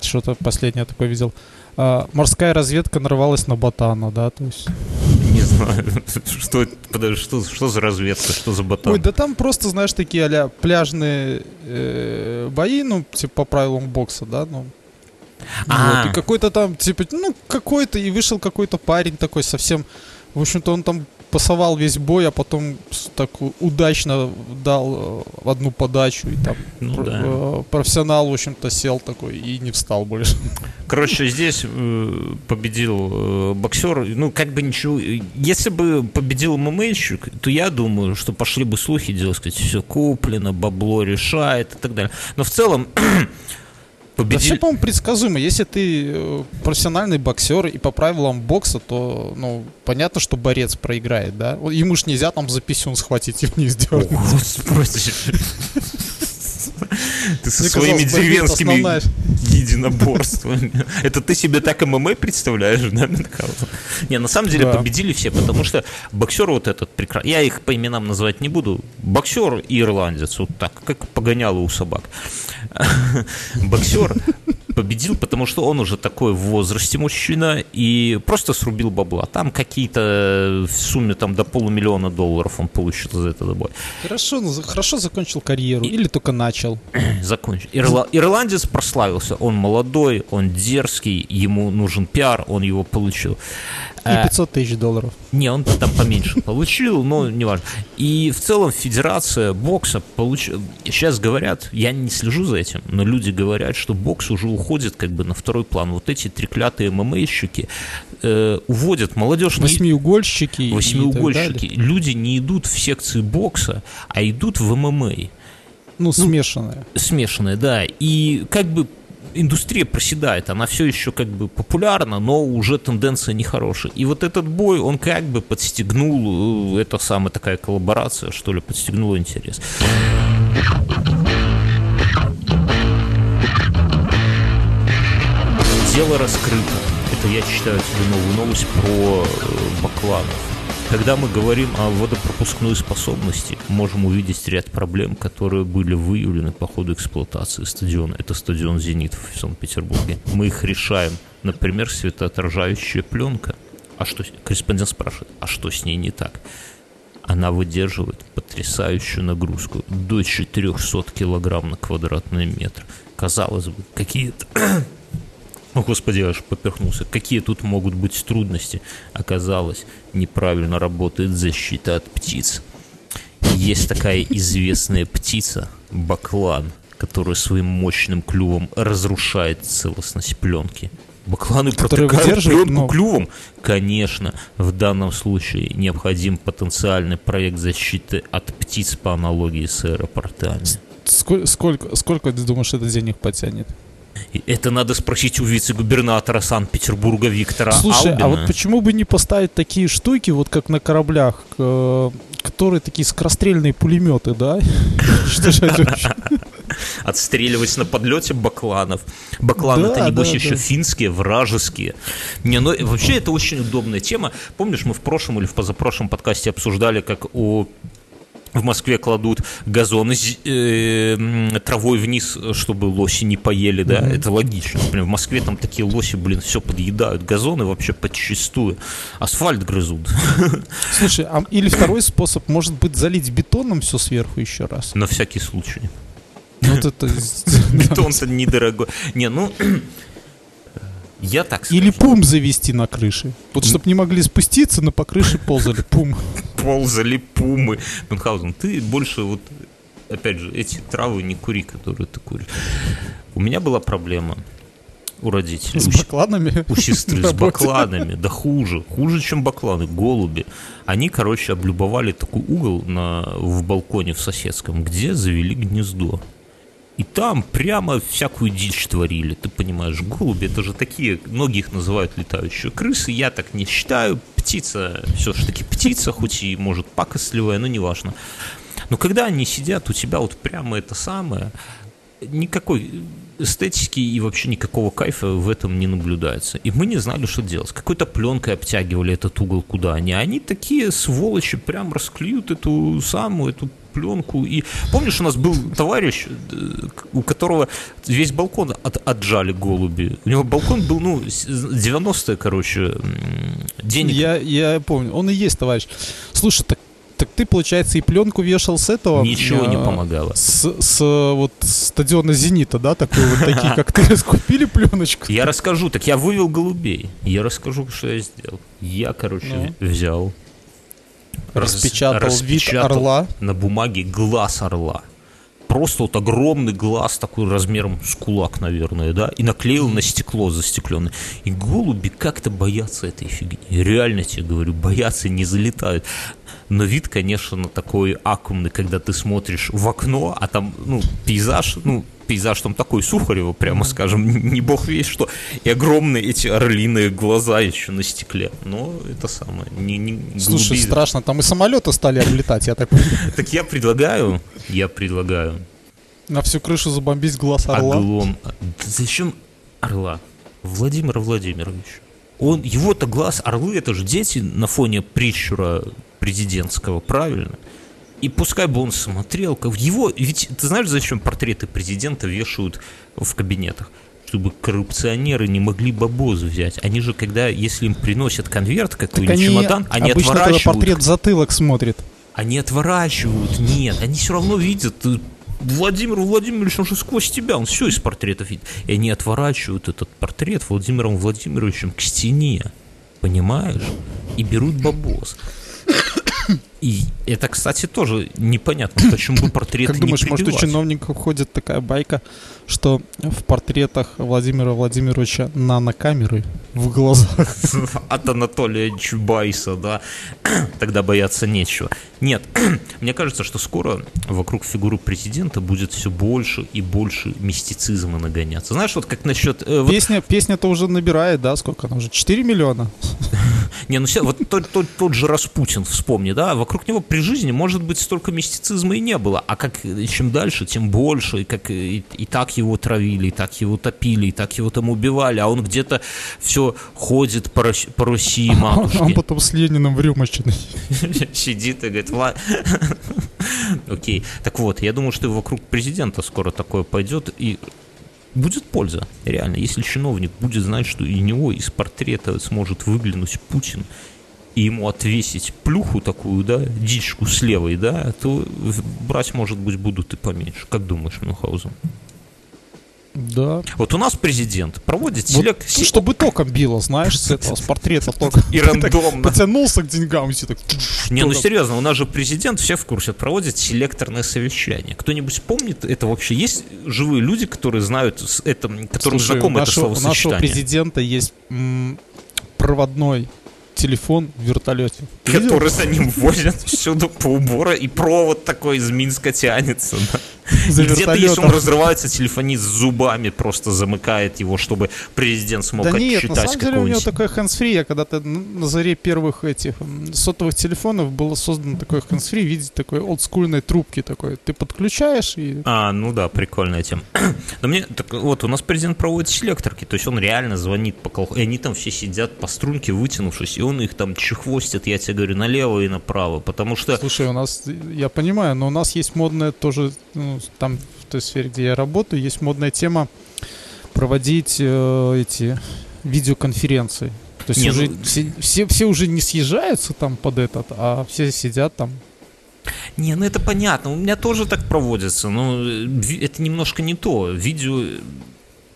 что-то последнее такое видел. А, морская разведка нарвалась на ботана, да, то есть... Не знаю, что, подожди, что, что за разведка, что за ботан? Ой, да там просто, знаешь, такие а пляжные э, бои, ну, типа по правилам бокса, да, ну, а. Вот, и какой-то там, типа, ну, какой-то, и вышел какой-то парень такой совсем, в общем-то, он там пасовал весь бой, а потом так удачно дал э, одну подачу, и там ну, про, да. э, профессионал, в общем-то, сел такой и не встал больше. Короче, здесь э, победил боксер, ну, как бы ничего, если бы победил ММАщик, то я думаю, что пошли бы слухи, делать, сказать, все куплено, бабло решает и так далее. Но в целом победили... Да все, по-моему, предсказуемо. Если ты э, профессиональный боксер и по правилам бокса, то, ну, понятно, что борец проиграет, да? Ему ж нельзя там за писюн схватить и вниз дернуть. Ты со своими деревенскими единоборствами. Это ты себе так ММА представляешь, да, Не, на самом деле победили все, потому что боксер вот этот прекрасный, я их по именам называть не буду, боксер и ирландец, вот так, как погоняло у собак. Боксер победил, потому что он уже такой в возрасте мужчина и просто срубил бабла. Там какие-то в сумме там до полумиллиона долларов он получил за этот бой. Хорошо, ну, хорошо закончил карьеру и... или только начал? Закончил. Ирла... Ирландец прославился. Он молодой, он дерзкий, ему нужен пиар, он его получил. И 500 э, тысяч долларов. Не, он там поменьше получил, но неважно. И в целом федерация бокса получила... Сейчас говорят, я не слежу за этим, но люди говорят, что бокс уже уходит как бы на второй план. Вот эти треклятые ММАщики э, уводят молодежь... Восьмиугольщики. Восьмиугольщики. Люди не идут в секции бокса, а идут в ММА. Ну, смешанные. Ну, смешанные, да. И как бы индустрия проседает, она все еще как бы популярна, но уже тенденция нехорошая. И вот этот бой, он как бы подстегнул, э, это самая такая коллаборация, что ли, подстегнула интерес. Дело раскрыто. Это я читаю тебе новую новость про э, Бакланов. Когда мы говорим о водопропускной способности, можем увидеть ряд проблем, которые были выявлены по ходу эксплуатации стадиона. Это стадион «Зенит» в Санкт-Петербурге. Мы их решаем. Например, светоотражающая пленка. А что, корреспондент спрашивает, а что с ней не так? Она выдерживает потрясающую нагрузку до 400 килограмм на квадратный метр. Казалось бы, какие-то о, Господи, аж поперхнулся. Какие тут могут быть трудности? Оказалось, неправильно работает защита от птиц. Есть такая известная птица, баклан, которая своим мощным клювом разрушает целостность пленки. Бакланы Которые протыкают пленку но- клювом? Конечно, в данном случае необходим потенциальный проект защиты от птиц по аналогии с аэропортами. Сколько, сколько, сколько ты думаешь, это денег потянет? Это надо спросить у вице-губернатора Санкт-Петербурга Виктора Слушай, Албина. а вот почему бы не поставить такие штуки, вот как на кораблях, э, которые такие скорострельные пулеметы, да? Что же это отстреливать на подлете бакланов. Бакланы это небось еще финские, вражеские. Не, ну вообще это очень удобная тема. Помнишь, мы в прошлом или в позапрошлом подкасте обсуждали, как у в Москве кладут газоны э, травой вниз, чтобы лоси не поели, да, это логично. Блин, в Москве там такие лоси, блин, все подъедают, газоны вообще подчистую, асфальт грызут. Слушай, а, или второй способ, может быть, залить бетоном все сверху еще раз? На всякий случай. Ну, Вот это... Бетон-то недорогой. Не, ну, я так скажу. Или пум завести на крыше. Вот чтобы не могли спуститься, но по крыше ползали. Пум. Ползали пумы. Мюнхгаузен, ты больше вот, опять же, эти травы не кури, которые ты куришь. У меня была проблема у родителей. С У, бакланами. у сестры с бакланами, да хуже, хуже, чем бакланы, голуби. Они, короче, облюбовали такой угол на, в балконе в соседском, где завели гнездо. И там прямо всякую дичь творили, ты понимаешь, голуби это же такие, многих называют летающие крысы, я так не считаю, птица, все же таки птица, хоть и может пакостливая, но неважно. Но когда они сидят у тебя вот прямо это самое, никакой эстетики и вообще никакого кайфа в этом не наблюдается. И мы не знали, что делать. Какой-то пленкой обтягивали этот угол, куда они. Они такие сволочи прям расклеют эту самую, эту пленку. И помнишь, у нас был товарищ, э, у которого весь балкон от- отжали голуби. У него балкон был, ну, с- 90-е, короче, денег. Я, я помню. Он и есть, товарищ. Слушай, так, так ты, получается, и пленку вешал с этого? Ничего не э, помогало. С, с, вот стадиона Зенита, да, такой вот такие, как ты скупили пленочку. Я расскажу, так я вывел голубей. Я расскажу, что я сделал. Я, короче, Ну. взял, раз- Распечатал, вид распечатал орла. на бумаге глаз орла. Просто вот огромный глаз, такой размером с кулак, наверное, да, и наклеил на стекло застекленное. И голуби как-то боятся этой фигни. Реально тебе говорю, боятся, не залетают. Но вид, конечно, такой аккумный, когда ты смотришь в окно, а там, ну, пейзаж, ну, пейзаж там такой Сухарева, прямо скажем, не бог весь что. И огромные эти орлиные глаза еще на стекле. Но это самое, не, не Слушай, голубей- страшно, там и самолеты стали облетать, я так так я предлагаю, я предлагаю На всю крышу забомбить глаз орла. оглом. Зачем орла? Владимира Владимировича. Он, его-то глаз, орлы, это же дети на фоне прищура президентского, правильно? И пускай бы он смотрел, как его, ведь ты знаешь, зачем портреты президента вешают в кабинетах? Чтобы коррупционеры не могли бабоз взять. Они же, когда, если им приносят конверт какой-нибудь они чемодан, они обычно отворачивают портрет в затылок смотрит. они отворачивают, нет, они все равно видят, э, Владимир Владимирович, он же сквозь тебя, он все из портретов видит. И они отворачивают этот портрет Владимиром Владимировичем к стене, понимаешь? И берут бабос. И это, кстати, тоже непонятно, почему бы портреты Как думаешь, не может, у прибивать. чиновников ходит такая байка, что в портретах Владимира Владимировича нанокамеры в глазах? От Анатолия Чубайса, да, тогда бояться нечего. Нет, мне кажется, что скоро вокруг фигуры президента будет все больше и больше мистицизма нагоняться. Знаешь, вот как насчет... э, вот- Песня, песня-то уже набирает, да, сколько она уже? 4 миллиона? не, ну ся- вот тот, тот- тот же Распутин, вспомни, да, вокруг него при жизни, может быть, столько мистицизма и не было, а как э, чем дальше, тем больше, и как э, и, и так его травили, и так его топили, и так его там убивали, а он где-то все ходит по, по России, матушке. Он потом с Лениным в рюмочной. Сидит и говорит, «Ла- Окей. Так вот, я думаю, что вокруг президента скоро такое пойдет, и будет польза, реально. Если чиновник будет знать, что и него из портрета сможет выглянуть Путин, и ему отвесить плюху такую, да, дичку с левой, да, то брать, может быть, будут и поменьше. Как думаешь, Мюнхгаузен? Да. Вот у нас президент проводит Вот, селект... ну, чтобы током било, знаешь, с этого, с портрета тока. И рандомно. Потянулся к деньгам, и все так... Не, ну серьезно, у нас же президент, все в курсе, проводит селекторное совещание. Кто-нибудь помнит это вообще? Есть живые люди, которые знают это, которым Слушай, знакомо это нашего, у нашего словосочетание? президента есть проводной телефон в вертолете. Видел? Который за ним возят всюду по убору, и провод такой из Минска тянется. да. За где-то, если он разрывается, телефонист с зубами просто замыкает его, чтобы президент смог Да нет, на отчитать самом деле у него такой hands-free. Я когда-то на заре первых этих сотовых телефонов было создано такой hands-free в виде такой олдскульной трубки такой. Ты подключаешь и... А, ну да, прикольная тема. Но мне, так вот, у нас президент проводит селекторки, то есть он реально звонит по колхозу, и они там все сидят по струнке, вытянувшись, и он их там чехвостит, я тебе говорю, налево и направо, потому что... Слушай, у нас, я понимаю, но у нас есть модная тоже, ну, там в той сфере, где я работаю, есть модная тема проводить э, эти видеоконференции. То есть Не, уже ну- все, все, все уже не съезжаются там под этот, а все сидят там. Не, ну это понятно, у меня тоже так проводится, но э, это немножко не то. Видео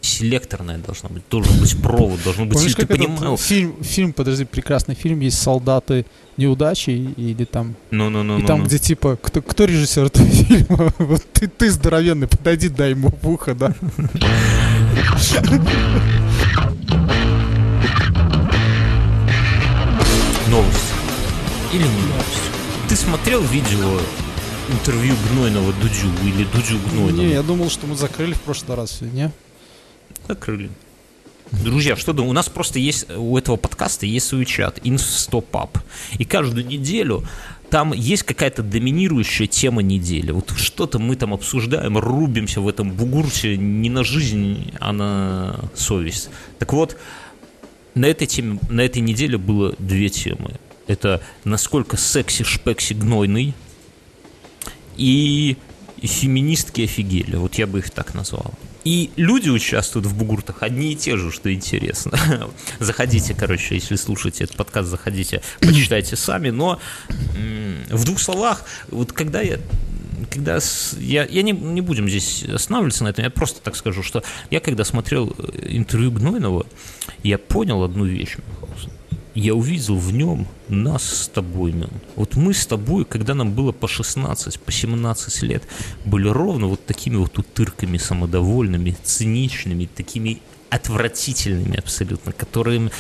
селекторное должно быть, должен быть провод, должно быть, Помнишь, ты понимал... фильм, фильм, подожди, прекрасный фильм, есть «Солдаты неудачи» или там... Ну, ну, ну, и ну, там, ну. где типа, кто, кто режиссер этого фильма? Вот ты, ты здоровенный, подойди, дай ему в ухо, да? Новость. Или не новость? Ты смотрел видео интервью Гнойного Дудю или Дудю Гнойного? Не, я думал, что мы закрыли в прошлый раз, не? Закрыли. Друзья, что думаю, у нас просто есть, у этого подкаста есть свой чат, Инстопап. И каждую неделю там есть какая-то доминирующая тема недели. Вот что-то мы там обсуждаем, рубимся в этом бугурте не на жизнь, а на совесть. Так вот, на этой теме, на этой неделе было две темы. Это насколько секси-шпекси гнойный и феминистки офигели. Вот я бы их так назвал. И люди участвуют в бугуртах одни и те же, что интересно. Заходите, короче, если слушаете этот подкаст, заходите, почитайте сами. Но в двух словах, вот когда я когда я, я не, не будем здесь останавливаться на этом, я просто так скажу, что я когда смотрел э, интервью Гнойного, я понял одну вещь, Мюнхгаузен. Я увидел в нем нас с тобой, Мюн. Вот мы с тобой, когда нам было по 16, по 17 лет, были ровно вот такими вот утырками самодовольными, циничными, такими отвратительными абсолютно, которым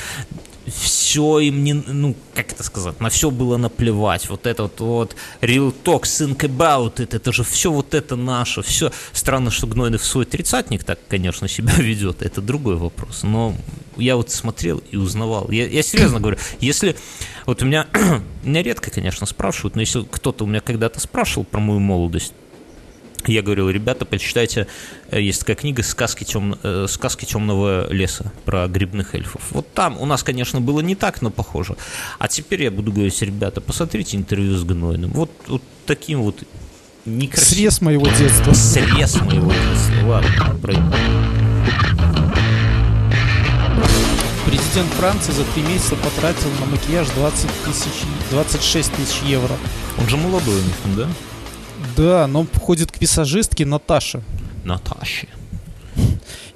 все им не, ну, как это сказать, на все было наплевать. Вот это вот, вот real talk, think about it, это же все вот это наше, все. Странно, что Гнойный в свой тридцатник так, конечно, себя ведет, это другой вопрос. Но я вот смотрел и узнавал. Я, я серьезно говорю, если вот у меня, меня редко, конечно, спрашивают, но если кто-то у меня когда-то спрашивал про мою молодость, я говорил, ребята, почитайте, э, есть такая книга «Сказки, тем- э, «Сказки темного леса» про грибных эльфов. Вот там у нас, конечно, было не так, но похоже. А теперь я буду говорить, ребята, посмотрите интервью с Гнойным. Вот, вот таким вот некрасивым... Срез моего детства. Срез моего детства. Ладно, про- Президент Франции за три месяца потратил на макияж 20 тысяч, 26 тысяч евро. Он же молодой у них там, да? Да, но ходит к висажистке Наташе. Наташи.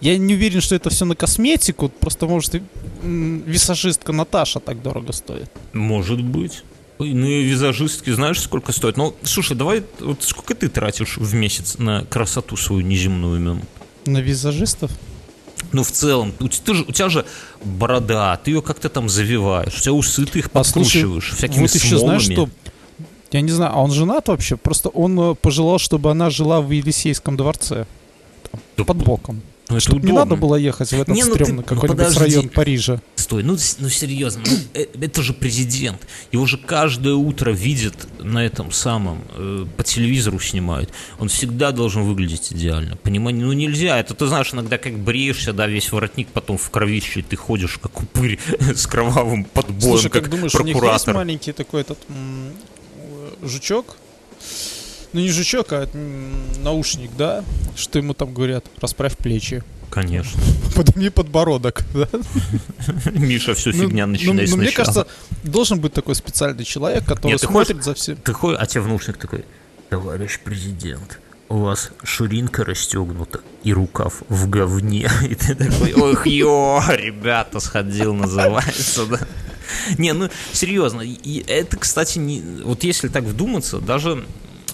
Я не уверен, что это все на косметику, просто может и, м, висажистка Наташа так дорого стоит. Может быть. Ну и визажистки знаешь, сколько стоит? Ну, слушай, давай, вот сколько ты тратишь в месяц на красоту свою неземную, Мюн? На визажистов? Ну, в целом, у, ты же, у тебя же борода, ты ее как-то там завиваешь, у тебя усы, ты их А слушай, подкручиваешь всякими вот еще знаешь что? Я не знаю, а он женат вообще? Просто он э, пожелал, чтобы она жила в Елисейском дворце. Там, Да под боком. Ну, это Чтобы не надо было ехать в этот Не, ну ты- стрёмный ну какой-нибудь подожди. район Парижа. Стой, ну, ну серьезно, ну, э, это же президент. Его же каждое утро видят на этом самом, э, по телевизору снимают. Он всегда должен выглядеть идеально. Понимание, ну нельзя. Это ты знаешь, иногда как бреешься, да, весь воротник потом в кровище, и ты ходишь как упырь с кровавым подбоем, Слушай, как, как, думаешь, у них есть прокуратор. маленький такой этот жучок? Ну не жучок, а наушник, да? Что ему там говорят? Расправь плечи. Конечно. Подними подбородок. да? Миша, все Ну, фигня ну, начинай ну, мне сначала. кажется, должен быть такой специальный человек, который Нет, смотрит за всем. Ты ходишь, а тебе в наушник такой, товарищ президент, у вас ширинка расстегнута и рукав в говне. И ты такой, ох, ё, ребята, сходил, называется, да. Не, ну, серьезно, и это, кстати, не, вот если так вдуматься, даже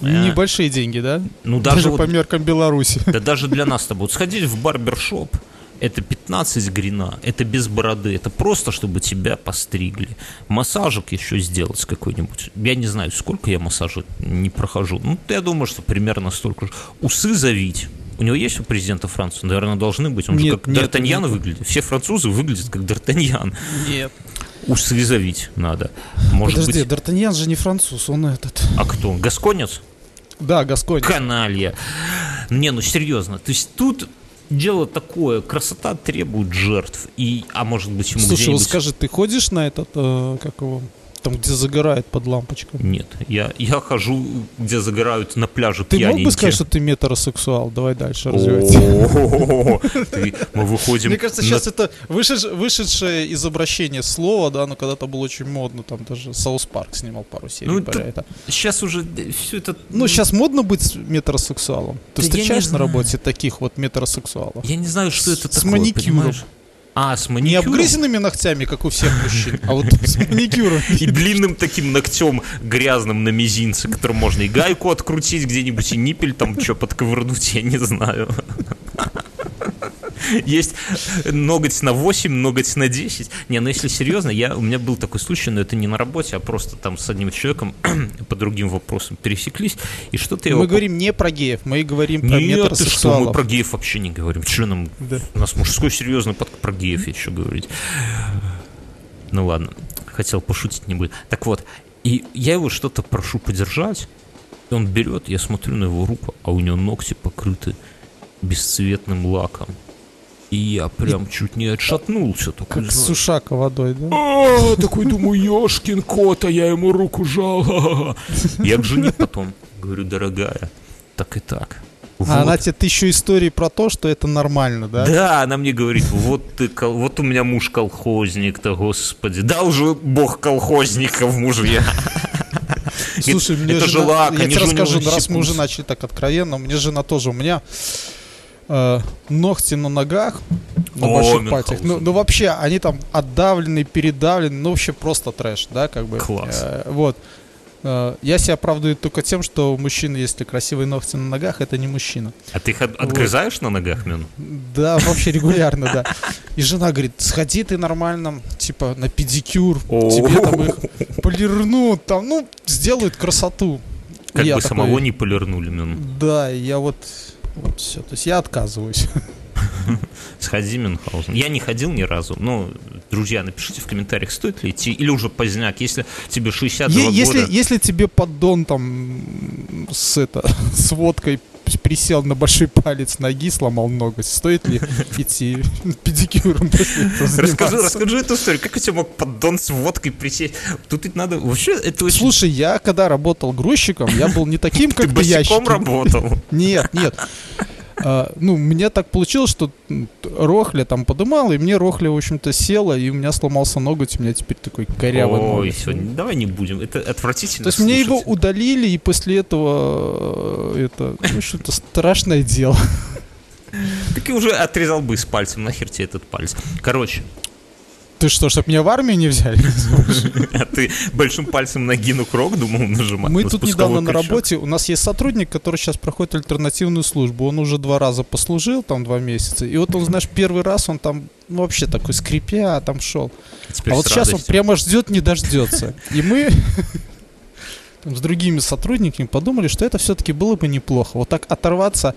э, Небольшие деньги, да? Ну, даже, даже вот, по меркам Беларуси. Да даже для нас с тобой. Вот сходить в барбершоп, это 15 грина, это без бороды, это просто, чтобы тебя постригли. Массажик еще сделать какой-нибудь. Я не знаю, сколько я массажа не прохожу. Ну, я думаю, что примерно столько же. Усы завить. У него есть у президента Франции? Наверное, должны быть. Он нет, же как Д'Артаньян выглядит. Все французы выглядят как Д'Артаньян. Нет. Усы завить надо. Может Подожди, быть... Д'Артаньян же не француз, он этот... А кто? Гасконец? Да, Гасконец. Каналья. Не, ну серьезно. То есть тут дело такое, красота требует жертв. И, а может быть, ему Слушай, вот скажи, ты ходишь на этот, э, как его, там, где загорает под лампочкой? Нет, я, я хожу, где загорают на пляже Ты мог бы сказать, что ты метросексуал? Давай дальше развивайте. Мы выходим... Мне кажется, сейчас это вышедшее из обращения слова, да, но когда-то было очень модно, там даже South Park снимал пару серий ну, про это. Сейчас уже все это... Ну, сейчас модно быть метросексуалом. Ты встречаешь на работе таких вот метросексуалов? Я не знаю, что это такое, С маникюром. А, с маникюром? Не обгрызенными ногтями, как у всех мужчин, а вот с маникюром. И длинным таким ногтем грязным на мизинце, которым можно и гайку открутить где-нибудь, и ниппель там что подковырнуть, я не знаю. Есть ноготь на 8, ноготь на 10. Не, ну если серьезно, я, у меня был такой случай, но это не на работе, а просто там с одним человеком по другим вопросам пересеклись, и что-то его... Мы говорим не про геев, мы говорим про Нет, метросексуалов. Что, мы про геев вообще не говорим. Что нам... Да. У нас мужской серьезный под про геев еще говорить. Ну ладно, хотел пошутить не будет. Так вот, и я его что-то прошу подержать, и он берет, я смотрю на его руку, а у него ногти покрыты бесцветным лаком. И я прям чуть не отшатнулся. Такой, как знаешь. сушака водой, да? А, такой думаю, ешкин кот, а я ему руку жал. Я к жене потом говорю, дорогая, так и так. Вот. А она тебе тысячу историй про то, что это нормально, да? Да, она мне говорит, вот ты, вот у меня муж колхозник-то, господи. Да уже бог колхозников мужья. Слушай, мне это жена, я тебе расскажу, раз мы уже начали так откровенно, мне жена тоже, у меня э, ногти на ногах, на О, больших пальцах. Ну, ну, вообще, они там отдавлены, передавлены, ну, вообще просто трэш, да, как бы. Класс. Э, вот. Э, я себя оправдываю только тем, что у мужчины, если красивые ногти на ногах, это не мужчина. А ты их от, отгрызаешь вот. на ногах, Мин? Да, вообще регулярно, да. И жена говорит, сходи ты нормально, типа, на педикюр, тебе там их полирнут, там, ну, сделают красоту. Как бы самого не полирнули, Мин. Да, я вот вот все. То есть я отказываюсь. Сходи Мюнхгаузен. Я не ходил ни разу. Ну, друзья, напишите в комментариях, стоит ли идти. Или уже поздняк, если тебе 62 е- если, года. Если тебе поддон там с, это, с водкой присел на большой палец ноги, сломал ногу. Стоит ли идти педикюром после этого расскажи, расскажи эту историю. Как у тебя мог поддон с водкой присесть? Тут ведь надо... Вообще, это очень... Слушай, я когда работал грузчиком, я был не таким, как бы ящик. работал? Нет, нет. А, ну, мне так получилось, что Рохля там подымал, и мне Рохля, в общем-то, села, и у меня сломался ноготь, у меня теперь такой корявый Ой, все, давай не будем, это отвратительно То есть слушать. мне его удалили, и после этого э, это, в общем-то, страшное дело. Так и уже отрезал бы с пальцем, нахер тебе этот палец. Короче, ты что, чтобы меня в армию не взяли? А ты большим пальцем ноги на крок думал нажимать? Мы тут недавно на работе, у нас есть сотрудник, который сейчас проходит альтернативную службу. Он уже два раза послужил, там два месяца. И вот он, знаешь, первый раз он там ну, вообще такой скрипя, там шел. А вот сейчас он прямо ждет, не дождется. И мы с другими сотрудниками подумали, что это все-таки было бы неплохо. Вот так оторваться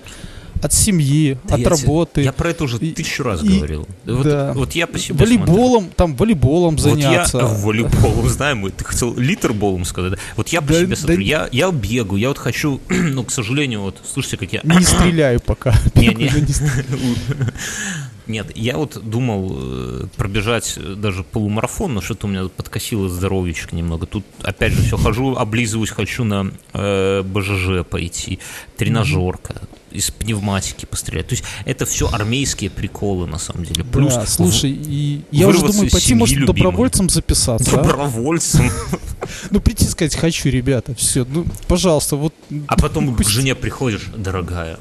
от семьи, да от я работы. Тебе, я про это уже тысячу раз и, говорил. Вот, да. вот я по себе Волейболом, смотрю. там волейболом заняться. Вот я волейболом, знаем, ты хотел литерболом сказать. Да? Вот я по да, себе смотрю, да, я, я бегаю, я вот хочу, ну, к сожалению, вот, слушайте, как я... Не стреляю пока. Не, не. Нет, я вот думал э, пробежать даже полумарафон, но что-то у меня подкосило здоровьечко немного. Тут, опять же, все хожу, облизываюсь, хочу на э, БЖЖ пойти, тренажерка. Из пневматики пострелять. То есть это все армейские приколы, на самом деле. Плюс, да, слушай, и я уже думаю, пойти, может, любимой. добровольцем записаться. А? Добровольцем? Ну, прийти сказать, хочу, ребята, все, ну, пожалуйста, вот. А потом к жене приходишь, дорогая,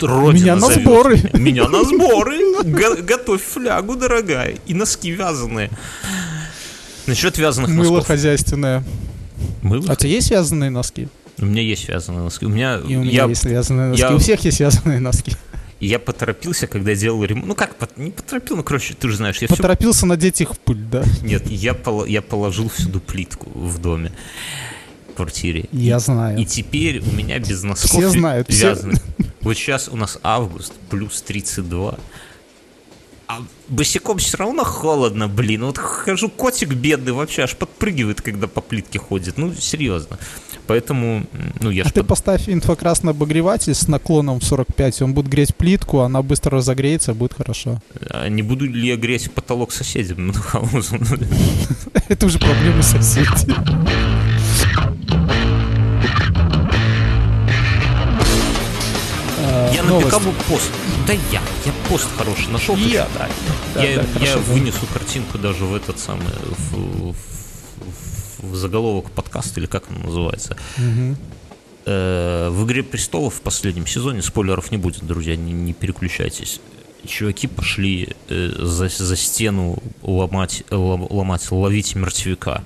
Родина меня на сборы. Меня. на сборы. Готовь флягу, дорогая. И носки вязаные. Насчет вязаных Мыло носков. хозяйственное. Мыло? А у тебя есть вязаные носки? У меня есть вязаные носки. У меня, и у меня я, есть вязаные носки. Я, у всех есть вязаные носки. Я поторопился, когда делал ремонт. Ну как, не поторопил, ну короче, ты же знаешь. Я поторопился все... надеть их в пыль, да? Нет, я, пол... я положил всюду плитку в доме в квартире. Я знаю. И теперь у меня без носков все знают, вязаных. Все... Вот сейчас у нас август, плюс 32. А босиком все равно холодно, блин. Вот хожу, котик бедный вообще аж подпрыгивает, когда по плитке ходит. Ну, серьезно. Поэтому, ну, я А ты под... поставь инфракрасный обогреватель с наклоном в 45, он будет греть плитку, она быстро разогреется, будет хорошо. А не буду ли я греть потолок соседям? Это уже проблемы соседей. Я на Пикабу пост. Да я, я пост хороший нашел. Я, да. Я, я вынесу картинку даже в этот самый, в, в заголовок подкаста, или как он называется. Угу. В «Игре престолов» в последнем сезоне, спойлеров не будет, друзья, не, не переключайтесь, чуваки пошли э, за, за стену ломать, ломать, ловить мертвяка.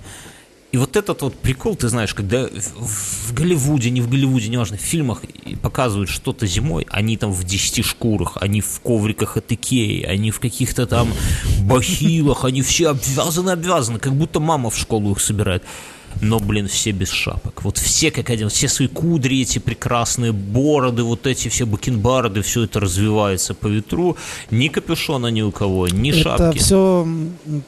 И вот этот вот прикол, ты знаешь, когда в Голливуде, не в Голливуде, неважно, в фильмах показывают что-то зимой, они там в десяти шкурах, они в ковриках от Икеи, они в каких-то там бахилах, они все обвязаны-обвязаны, как будто мама в школу их собирает но, блин, все без шапок. Вот все как один, все свои кудри, эти прекрасные бороды, вот эти все бакенбарды, все это развивается по ветру. Ни капюшона ни у кого, ни это шапки. Это все,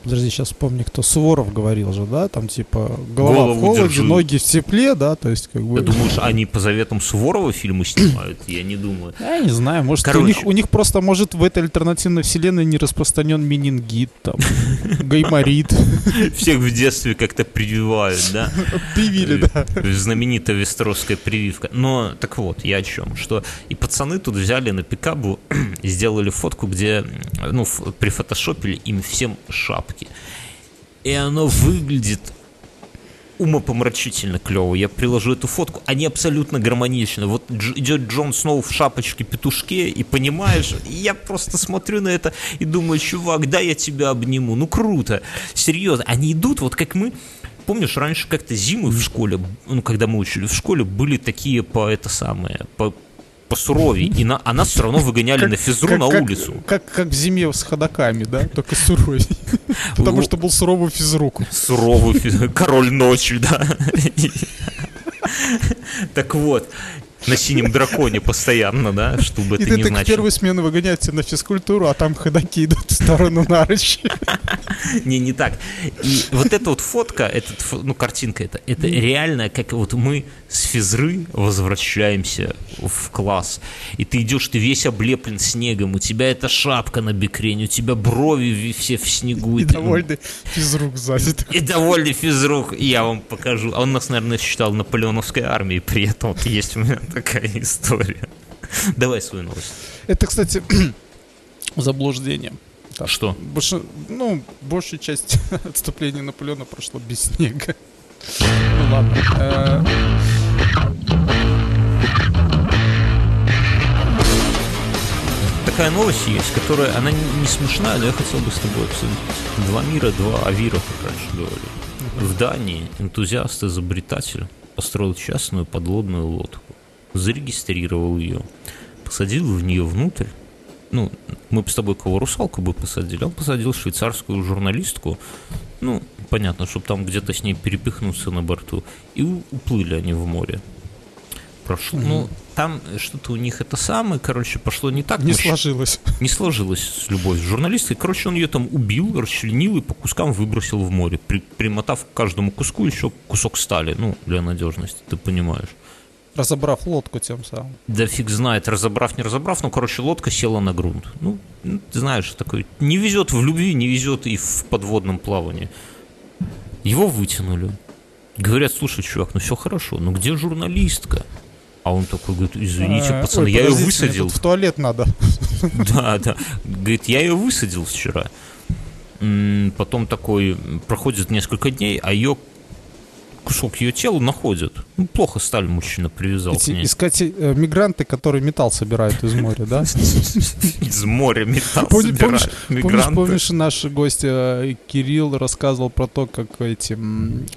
подожди, сейчас вспомни, кто Суворов говорил же, да, там типа голова Голову в холоде, держу. ноги в тепле, да, то есть как бы... Ты думаешь, они по заветам Суворова фильмы снимают? Я не думаю. Я не знаю, может, Короче. у них, у них просто, может, в этой альтернативной вселенной не распространен менингит, там, гайморит. Всех в детстве как-то прививают, да? Привили, да. Знаменитая вестеровская прививка. Но, так вот, я о чем? Что и пацаны тут взяли на пикабу, сделали фотку, где, ну, прифотошопили им всем шапки. И оно выглядит умопомрачительно клево. Я приложу эту фотку. Они абсолютно гармоничны. Вот идет Джон Сноу в шапочке-петушке, и понимаешь, я просто смотрю на это и думаю, чувак, да я тебя обниму. Ну круто. Серьезно. Они идут, вот как мы помнишь, раньше как-то зимы в школе, ну, когда мы учили в школе, были такие по это самое, по посуровей, и на, а нас все равно выгоняли как, на физру как, на как, улицу. Как, как в зиме с ходаками, да? Только суровей. Потому что был суровый физрук. Суровый физрук. Король ночи, да. Так вот, на синем драконе постоянно, да, чтобы это не значило. первую смену выгоняют тебя на физкультуру, а там ходаки идут в сторону нарочи. Не, не так. И вот эта вот фотка, этот, ну, картинка это, это реально, как вот мы с физры возвращаемся в класс, и ты идешь, ты весь облеплен снегом, у тебя эта шапка на бекрень, у тебя брови все в снегу. И, довольный физрук сзади. И довольный физрук, я вам покажу. А он нас, наверное, считал наполеоновской армией, при этом вот есть у меня такая история. Давай свою новость. Это, кстати, заблуждение. Так, Что? Больше, ну, большая часть отступления Наполеона прошло без снега. Ну ладно. Такая новость есть, которая, она не смешная, но я хотел бы с тобой обсудить. Два мира, два авира, как раньше говорили. В Дании энтузиаст-изобретатель построил частную подлодную лодку зарегистрировал ее, посадил в нее внутрь. Ну, мы бы с тобой кого русалку бы посадили, он посадил швейцарскую журналистку, ну, понятно, чтобы там где-то с ней перепихнуться на борту, и уплыли они в море. Mm-hmm. ну, там что-то у них это самое, короче, пошло не так. Не сложилось. Не сложилось с любой журналисткой. Короче, он ее там убил, расчленил и по кускам выбросил в море, при, примотав к каждому куску еще кусок стали, ну, для надежности, ты понимаешь. Разобрав лодку тем самым. Да фиг знает, разобрав, не разобрав, но, короче, лодка села на грунт. Ну, ну, ты знаешь, такой, не везет в любви, не везет и в подводном плавании. Его вытянули. Говорят, слушай, чувак, ну все хорошо, но где журналистка? А он такой говорит, извините, А, пацаны, ой, я ее высадил. в туалет надо. Да, да. Говорит, я ее высадил вчера. Потом такой, проходит несколько дней, а ее кусок ее тела находят. Ну, плохо стали мужчина привязал к Эти ней. искатели- э, мигранты, которые металл собирают из моря, да? Из моря металл собирают. Помнишь, Мигранты. помнишь, наш гость э, Кирилл рассказывал про то, как эти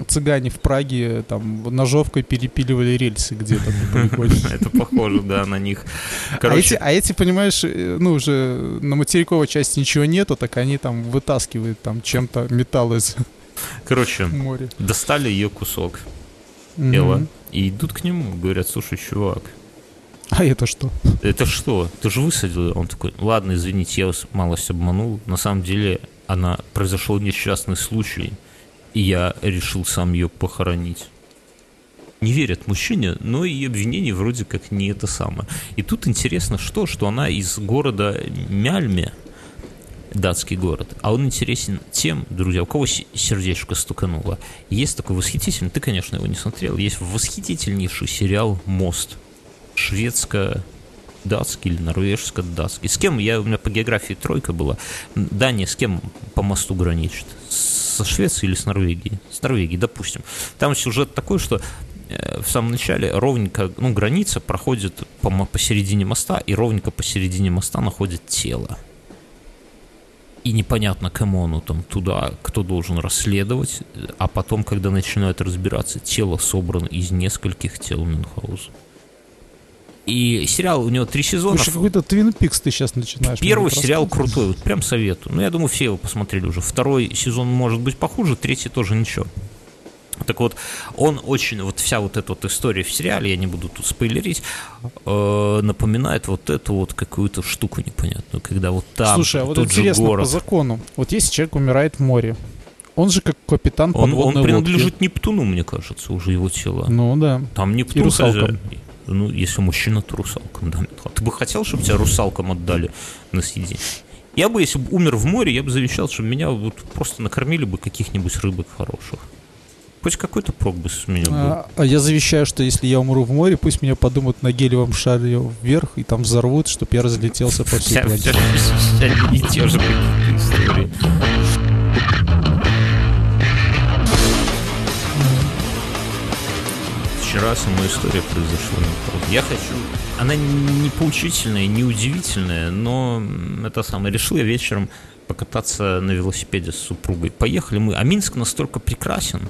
цыгане в Праге э, там ножовкой перепиливали рельсы где-то. Это похоже, да, на них. А эти, а эти, понимаешь, э, ну уже на материковой части ничего нету, так они там вытаскивают там чем-то металл из короче, моря. достали ее кусок тела и идут к нему, говорят, слушай, чувак, А это что? это что? Ты же высадил? её?» Он такой, ладно, извините, я вас малость обманул. На самом деле, она произошел несчастный случай, и я решил сам ее похоронить. Не верят мужчине, но и обвинение вроде как не это самое. И тут интересно что, что она из города Мяльме, датский город, а он интересен тем, друзья, у кого се- сердечко стукануло. Есть такой восхитительный, ты, конечно, его не смотрел, есть восхитительнейший сериал «Мост», шведско-датский или норвежско-датский. С кем? Я, у меня по географии тройка была. Дания с кем по мосту граничит? Со Швецией или с Норвегией? С Норвегией, допустим. Там сюжет такой, что э, в самом начале ровненько, ну, граница проходит по, посередине моста, и ровненько посередине моста находит тело. И непонятно, кому оно там туда, кто должен расследовать, а потом, когда начинают разбираться, тело собрано из нескольких тел Мюнхгауза. И сериал, у него три сезона. Слушай, какой-то Твин Пикс ты сейчас начинаешь. Первый сериал крутой, вот прям советую. Ну, я думаю, все его посмотрели уже. Второй сезон может быть похуже, третий тоже ничего. Так вот, он очень, вот вся вот эта вот история в сериале, я не буду тут спойлерить, э, напоминает вот эту вот какую-то штуку непонятную, когда вот там Слушай, а вот тот же интересно, по город, закону, вот если человек умирает в море, он же как капитан он, подводной он принадлежит лодки. Нептуну, мне кажется, уже его тело. Ну да. Там Нептун русалкам. хозяин. Ну, если мужчина, то русалкам, да. А Ты бы хотел, чтобы тебя русалкам отдали на съедение? Я бы, если бы умер в море, я бы завещал, чтобы меня вот просто накормили бы каких-нибудь рыбок хороших. Хоть какой-то прок бы с меня был. А, а я завещаю, что если я умру в море, пусть меня подумают на гелевом шаре вверх и там взорвут, чтобы я разлетелся по всей планете. и те же истории. Вчера со мной история произошла. Я хочу... Она не поучительная, не удивительная, но это самое. Решил я вечером покататься на велосипеде с супругой. Поехали мы. А Минск настолько прекрасен,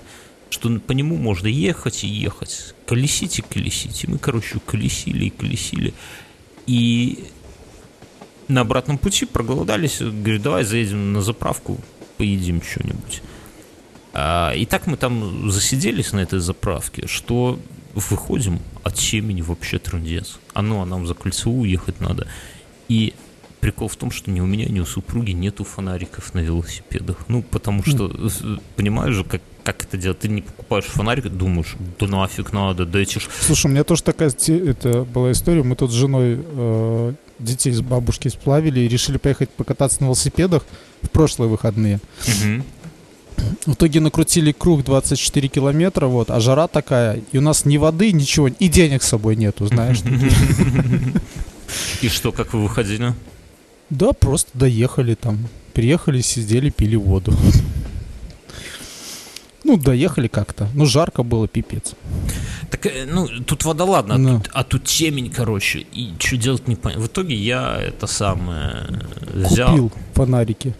что по нему можно ехать и ехать. Колесить и колесить. И мы, короче, колесили и колесили. И на обратном пути проголодались. Говорю, давай заедем на заправку, поедим что-нибудь. А, и так мы там засиделись на этой заправке, что выходим от семени вообще трындец. А ну, а нам за кольцевую ехать надо. И прикол в том, что ни у меня, ни у супруги нету фонариков на велосипедах. Ну, потому что, э, понимаешь же, как, как это делать? Ты не покупаешь фонарик, думаешь, да нафиг надо, да эти ж Слушай, у меня тоже такая это была история. Мы тут с женой э, детей с бабушки сплавили и решили поехать покататься на велосипедах в прошлые выходные. В итоге накрутили круг 24 километра, вот, а жара такая, и у нас ни воды, ничего, и денег с собой нету, знаешь. И что, как вы выходили? Да, просто доехали там. Приехали, сидели, пили воду. Ну, доехали как-то. Ну, жарко было, пипец. Так, э, ну, тут вода, ладно, а, Ну. тут, а тут темень, короче, и что делать не понятно. В итоге я это самое взял. Купил фонарики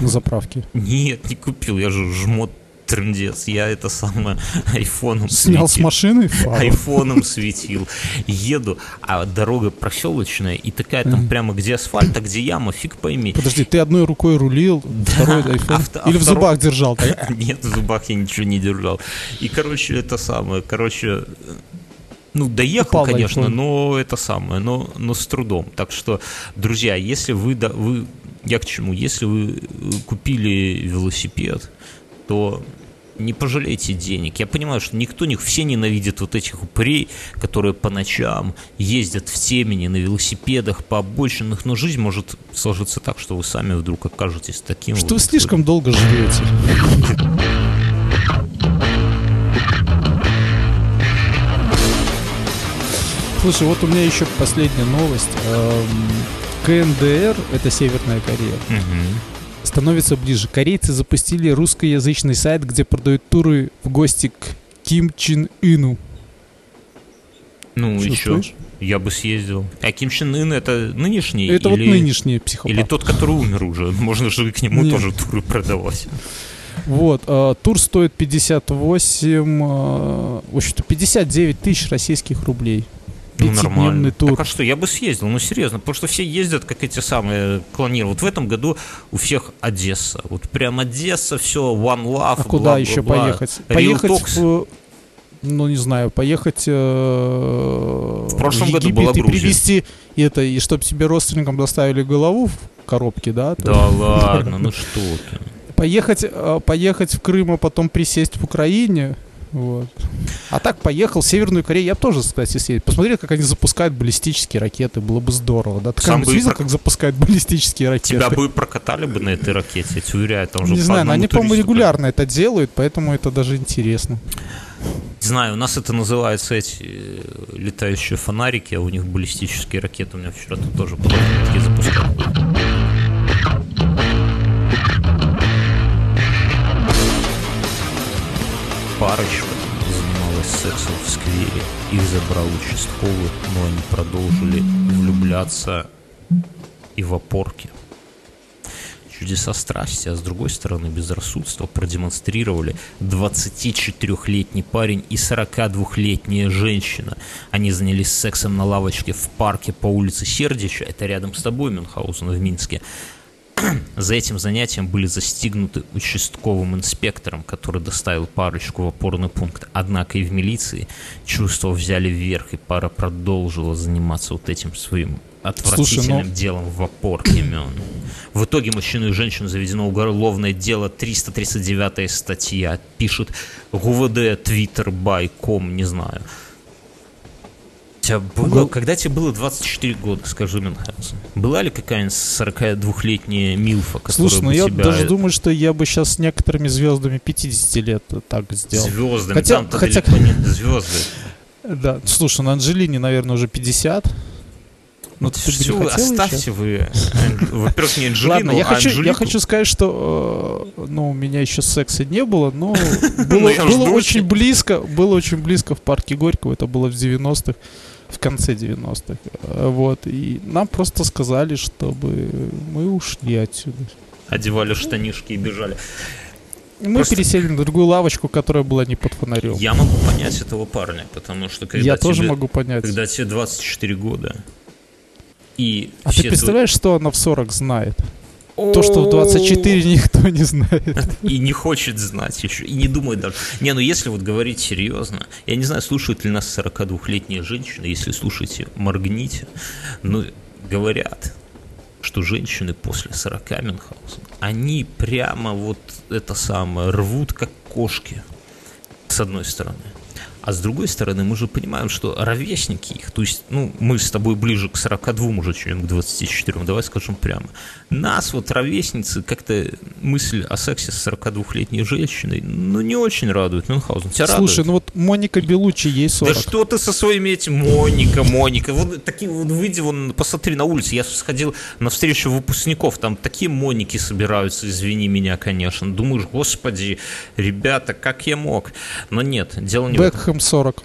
на заправке. Нет, не купил, я же жмот трындец. Я это самое айфоном Снял с светил. машины фару. Айфоном светил. Еду, а дорога проселочная, и такая там прямо где асфальт, а где яма, фиг пойми. Подожди, ты одной рукой рулил, второй айфон? а вто- а Или в второй- зубах держал? так? Нет, в зубах я ничего не держал. И, короче, это самое, короче, ну, доехал, Упал конечно, iPhone. но это самое, но, но с трудом. Так что, друзья, если вы, да, вы, я к чему, если вы э, купили велосипед, то не пожалейте денег. Я понимаю, что никто не, все ненавидят вот этих упырей, которые по ночам ездят в темени на велосипедах по обочинах, но жизнь может сложиться так, что вы сами вдруг окажетесь таким. Что вы вот слишком долго живете. Слушай, вот у меня еще последняя новость. Эм, КНДР, это Северная Корея, Мгм. Становится ближе. Корейцы запустили русскоязычный сайт, где продают туры в гости к Ким Чен Ыну. Ну, еще. Я бы съездил. А Ким Чен Ын это нынешний? Это вот или... нынешний психопат. Или тот, который умер уже. Можно же к нему Нет. тоже туры продавать. Вот, э, тур стоит 58, э, в общем-то, 59 тысяч российских рублей. Ну, Пятидневный нормально. тур. Так а что, я бы съездил, ну серьезно, потому что все ездят, как эти самые клониры. Вот в этом году у всех Одесса. Вот прям Одесса, все, One Love, А куда бла-бла-бла. еще поехать? Real Поехать Talks. в... Ну, не знаю, поехать э, в прошлом году Египет была и привезти это, и чтобы тебе родственникам доставили голову в коробке, да? то- Да ладно, ну что ты. Поехать, э, поехать в Крым, а потом присесть в Украине. Вот. А так поехал в Северную Корею. Я бы тоже, кстати, съездил. Посмотри, как они запускают баллистические ракеты. Было бы здорово. Да? Ты Сам бы видел, про- как запускают баллистические ракеты? Тебя бы прокатали бы на этой ракете, я тебе уверяю, там же Не по знаю, но они, по-моему, регулярно это делают, поэтому это даже интересно. Не знаю, у нас это называется эти э, летающие фонарики, а у них баллистические ракеты. У меня вчера тут тоже такие запускали. Парочка занималась сексом в сквере. Их забрал участковый, но они продолжили влюбляться и в опорке. Чудеса страсти, а с другой стороны безрассудство продемонстрировали 24-летний парень и 42-летняя женщина. Они занялись сексом на лавочке в парке по улице Сердича, это рядом с тобой, Мюнхгаузен, в Минске. За этим занятием были застигнуты участковым инспектором, который доставил парочку в опорный пункт. Однако и в милиции чувства взяли вверх, и пара продолжила заниматься вот этим своим отвратительным ну- делом в опорке Мюн. В итоге мужчину и женщину заведено уголовное дело, 339 статья, пишет ГУВД, Твиттер, Байком, не знаю. Тебя было- Угол- когда тебе было 24 года, скажи, Мюнхгаузен, была ли какая-нибудь 42-летняя Милфа, которая Слушай, ну я тебя даже думаю, что я бы сейчас с некоторыми звездами 50 лет так сделал. звездами, Хотя- там-то хотя- далеко не звезды. Да, слушай, на Анджелине, наверное, уже 50. Ну, ты Все, оставьте еще? вы. Во-первых, не Анджелину, Ладно, я а хочу, я Анжелику. хочу сказать, что э, ну, у меня еще секса не было, но было, Ну, я было очень близко, было очень близко в парке Горького, это было в 90-х, в конце 90-х. Э, Вот, и нам просто сказали, чтобы мы ушли отсюда. Одевали штанишки и бежали. Мы Просто- пересели на другую лавочку, которая была не под фонарем. Я могу понять этого парня, потому что когда Я тебе, тоже могу понять. когда тебе 24 года, и А ты представляешь, что она в 40 знает? То, что в 24 никто не знает. И не хочет знать еще, и не думает даже. Не, ну если вот говорить серьезно, я не знаю, слушают ли нас 42-летние женщины, если слушаете, моргните. Но говорят, что женщины после 40 Мюнхгаузен, они прямо вот это самое, рвут как кошки, с одной стороны. А с другой стороны, мы же понимаем, что ровесники их, то есть, ну, мы с тобой ближе к 42 уже, чем к 24, давай скажем прямо. Нас вот ровесницы, как-то мысль о сексе с 42-летней женщиной, ну, не очень радует. Мюнхгаузен, тебя Слушай, радует? ну вот Моника Белучи, ей 40. Да что ты со своими этим Моника, Моника. Вот такие вот выйди, вон, посмотри на улице. Я сходил на встречу выпускников, там такие Моники собираются, извини меня, конечно. Думаешь, господи, ребята, как я мог? Но нет, дело не в этом. Бекхэм 40.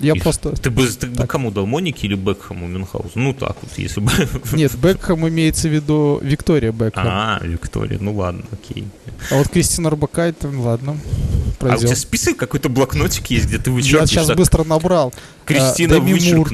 Я И просто... Ты бы, ты бы кому дал, Монике или Бекхэму Мюнхгаузу? Ну так вот, если бы... Нет, Бекхэм имеется в виду Виктория Бекхэм. А, А, Виктория, ну ладно, окей. вот Кристина Арбакайте, ну ладно, А у пройдем. тебя список какой-то блокнотик есть, где ты Я вычеркиваешь сейчас так, быстро набрал. Кристина А, Деми Мур.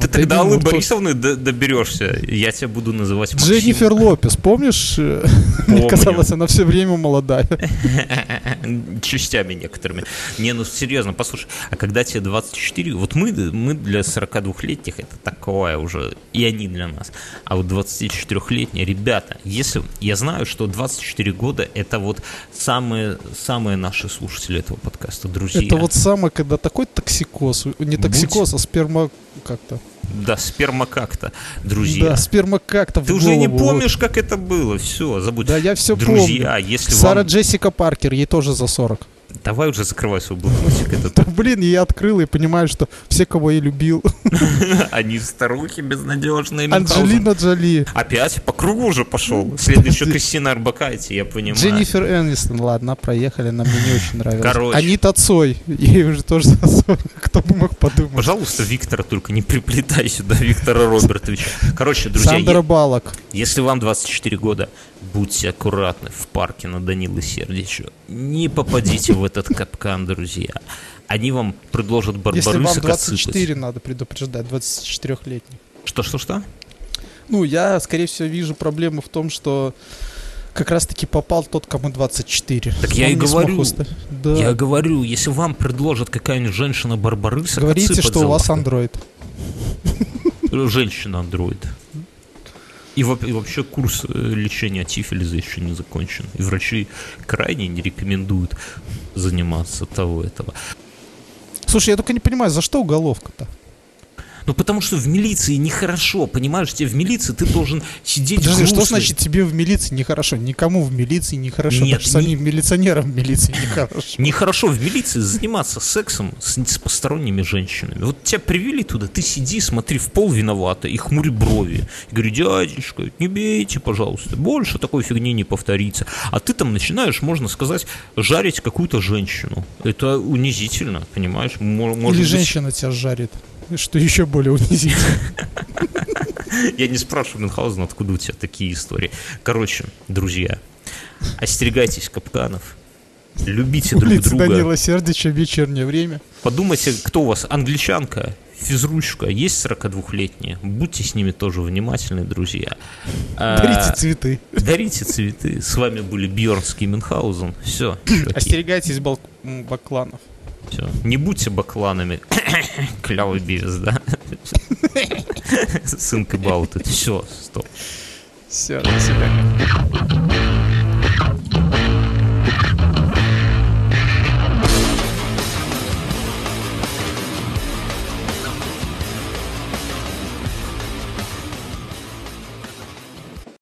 Ты тогда Аллы. Борисовны до- доберешься, я тебя буду называть Максим. Дженнифер Лопес, помнишь? э, Мне казалось, она все время молодая. частями некоторыми. Не, ну серьезно, послушай, а когда тебе 24, вот мы, мы для 42-летних это такое уже, и они для нас. А вот 24-летние ребята, если я знаю, что 24 года это вот самые, самые наши слушатели этого подкаста, друзья. Это вот самое, когда такой токсикоз, не токсикоз, а сперма как-то. Да, сперма как-то, друзья. Да, сперма как-то Ты уже не голову, вот. помнишь, как это было, все, забудь. Да, я все Друзья, помню. если Сара вам... Джессика Паркер, ей тоже за 40. Давай уже закрывай свой блокнотик. Это Да, блин, я открыл и понимаю, что все, кого я любил, Они старухи безнадежные. Анджелина Джоли. Опять по кругу уже пошел. Следующая Кристина Арбакайте, я понимаю. Дженнифер Энистон, ладно, проехали, нам не очень нравилось. Короче. Анита Цой, ей уже тоже за 40, кто бы мог подумать. Пожалуйста, Виктора только не приплетай сюда, Виктора Робертовича. Короче, друзья, Сандра Балок. если вам 24 года, будьте аккуратны в парке на Данилы Сердичу. Не попадите в этот капкан, друзья. Они вам предложат Если вам барбарысок 24, отсыпать. надо предупреждать, 24-летний. Что-что-что? Ну, я, скорее всего, вижу проблему в том, что как раз-таки попал тот, кому 24. Так я Он и не смог говорю. уста- Да. Я говорю, если вам предложат какая-нибудь женщина барбарысок Говорите, что у вас лавкой- андроид. И, во- и вообще курс э, лечения тифилиза еще не закончен. И врачи крайне не рекомендуют заниматься того этого. Слушай, я только не понимаю, за что уголовка-то? Ну потому что в милиции нехорошо, понимаешь, тебе в милиции ты должен сидеть Подожди, в что значит тебе в милиции нехорошо? Никому в милиции нехорошо. Нет, Даже не- самим милиционерам в милиции нехорошо. Нехорошо в милиции заниматься сексом с, с посторонними женщинами. Вот тебя привели туда, ты сиди, смотри в пол виновата и хмурь брови. И говорю, дядечка, не бейте, пожалуйста, больше такой фигни не повторится. А ты там начинаешь, можно сказать, жарить какую-то женщину. Это унизительно, понимаешь? Мо- может Или быть- женщина тебя жарит. Что еще более унизительно. Я не спрашиваю Мюнхгаузена, откуда у тебя такие истории. Короче, друзья, остерегайтесь капканов. Любите друг Улица друга. Данила Сердича, вечернее время. Подумайте, кто у вас, англичанка, физручка, есть 42-летние? Будьте с ними тоже внимательны, друзья. А, Дарите цветы. дарите цветы. С вами были Бьернский и Мюнхгаузен. Все, Остерегайтесь бал- бакланов. Все. Не будьте бакланами. Клявый бивис, да? Сын Кабауты. Все, стоп. Все, до свидания.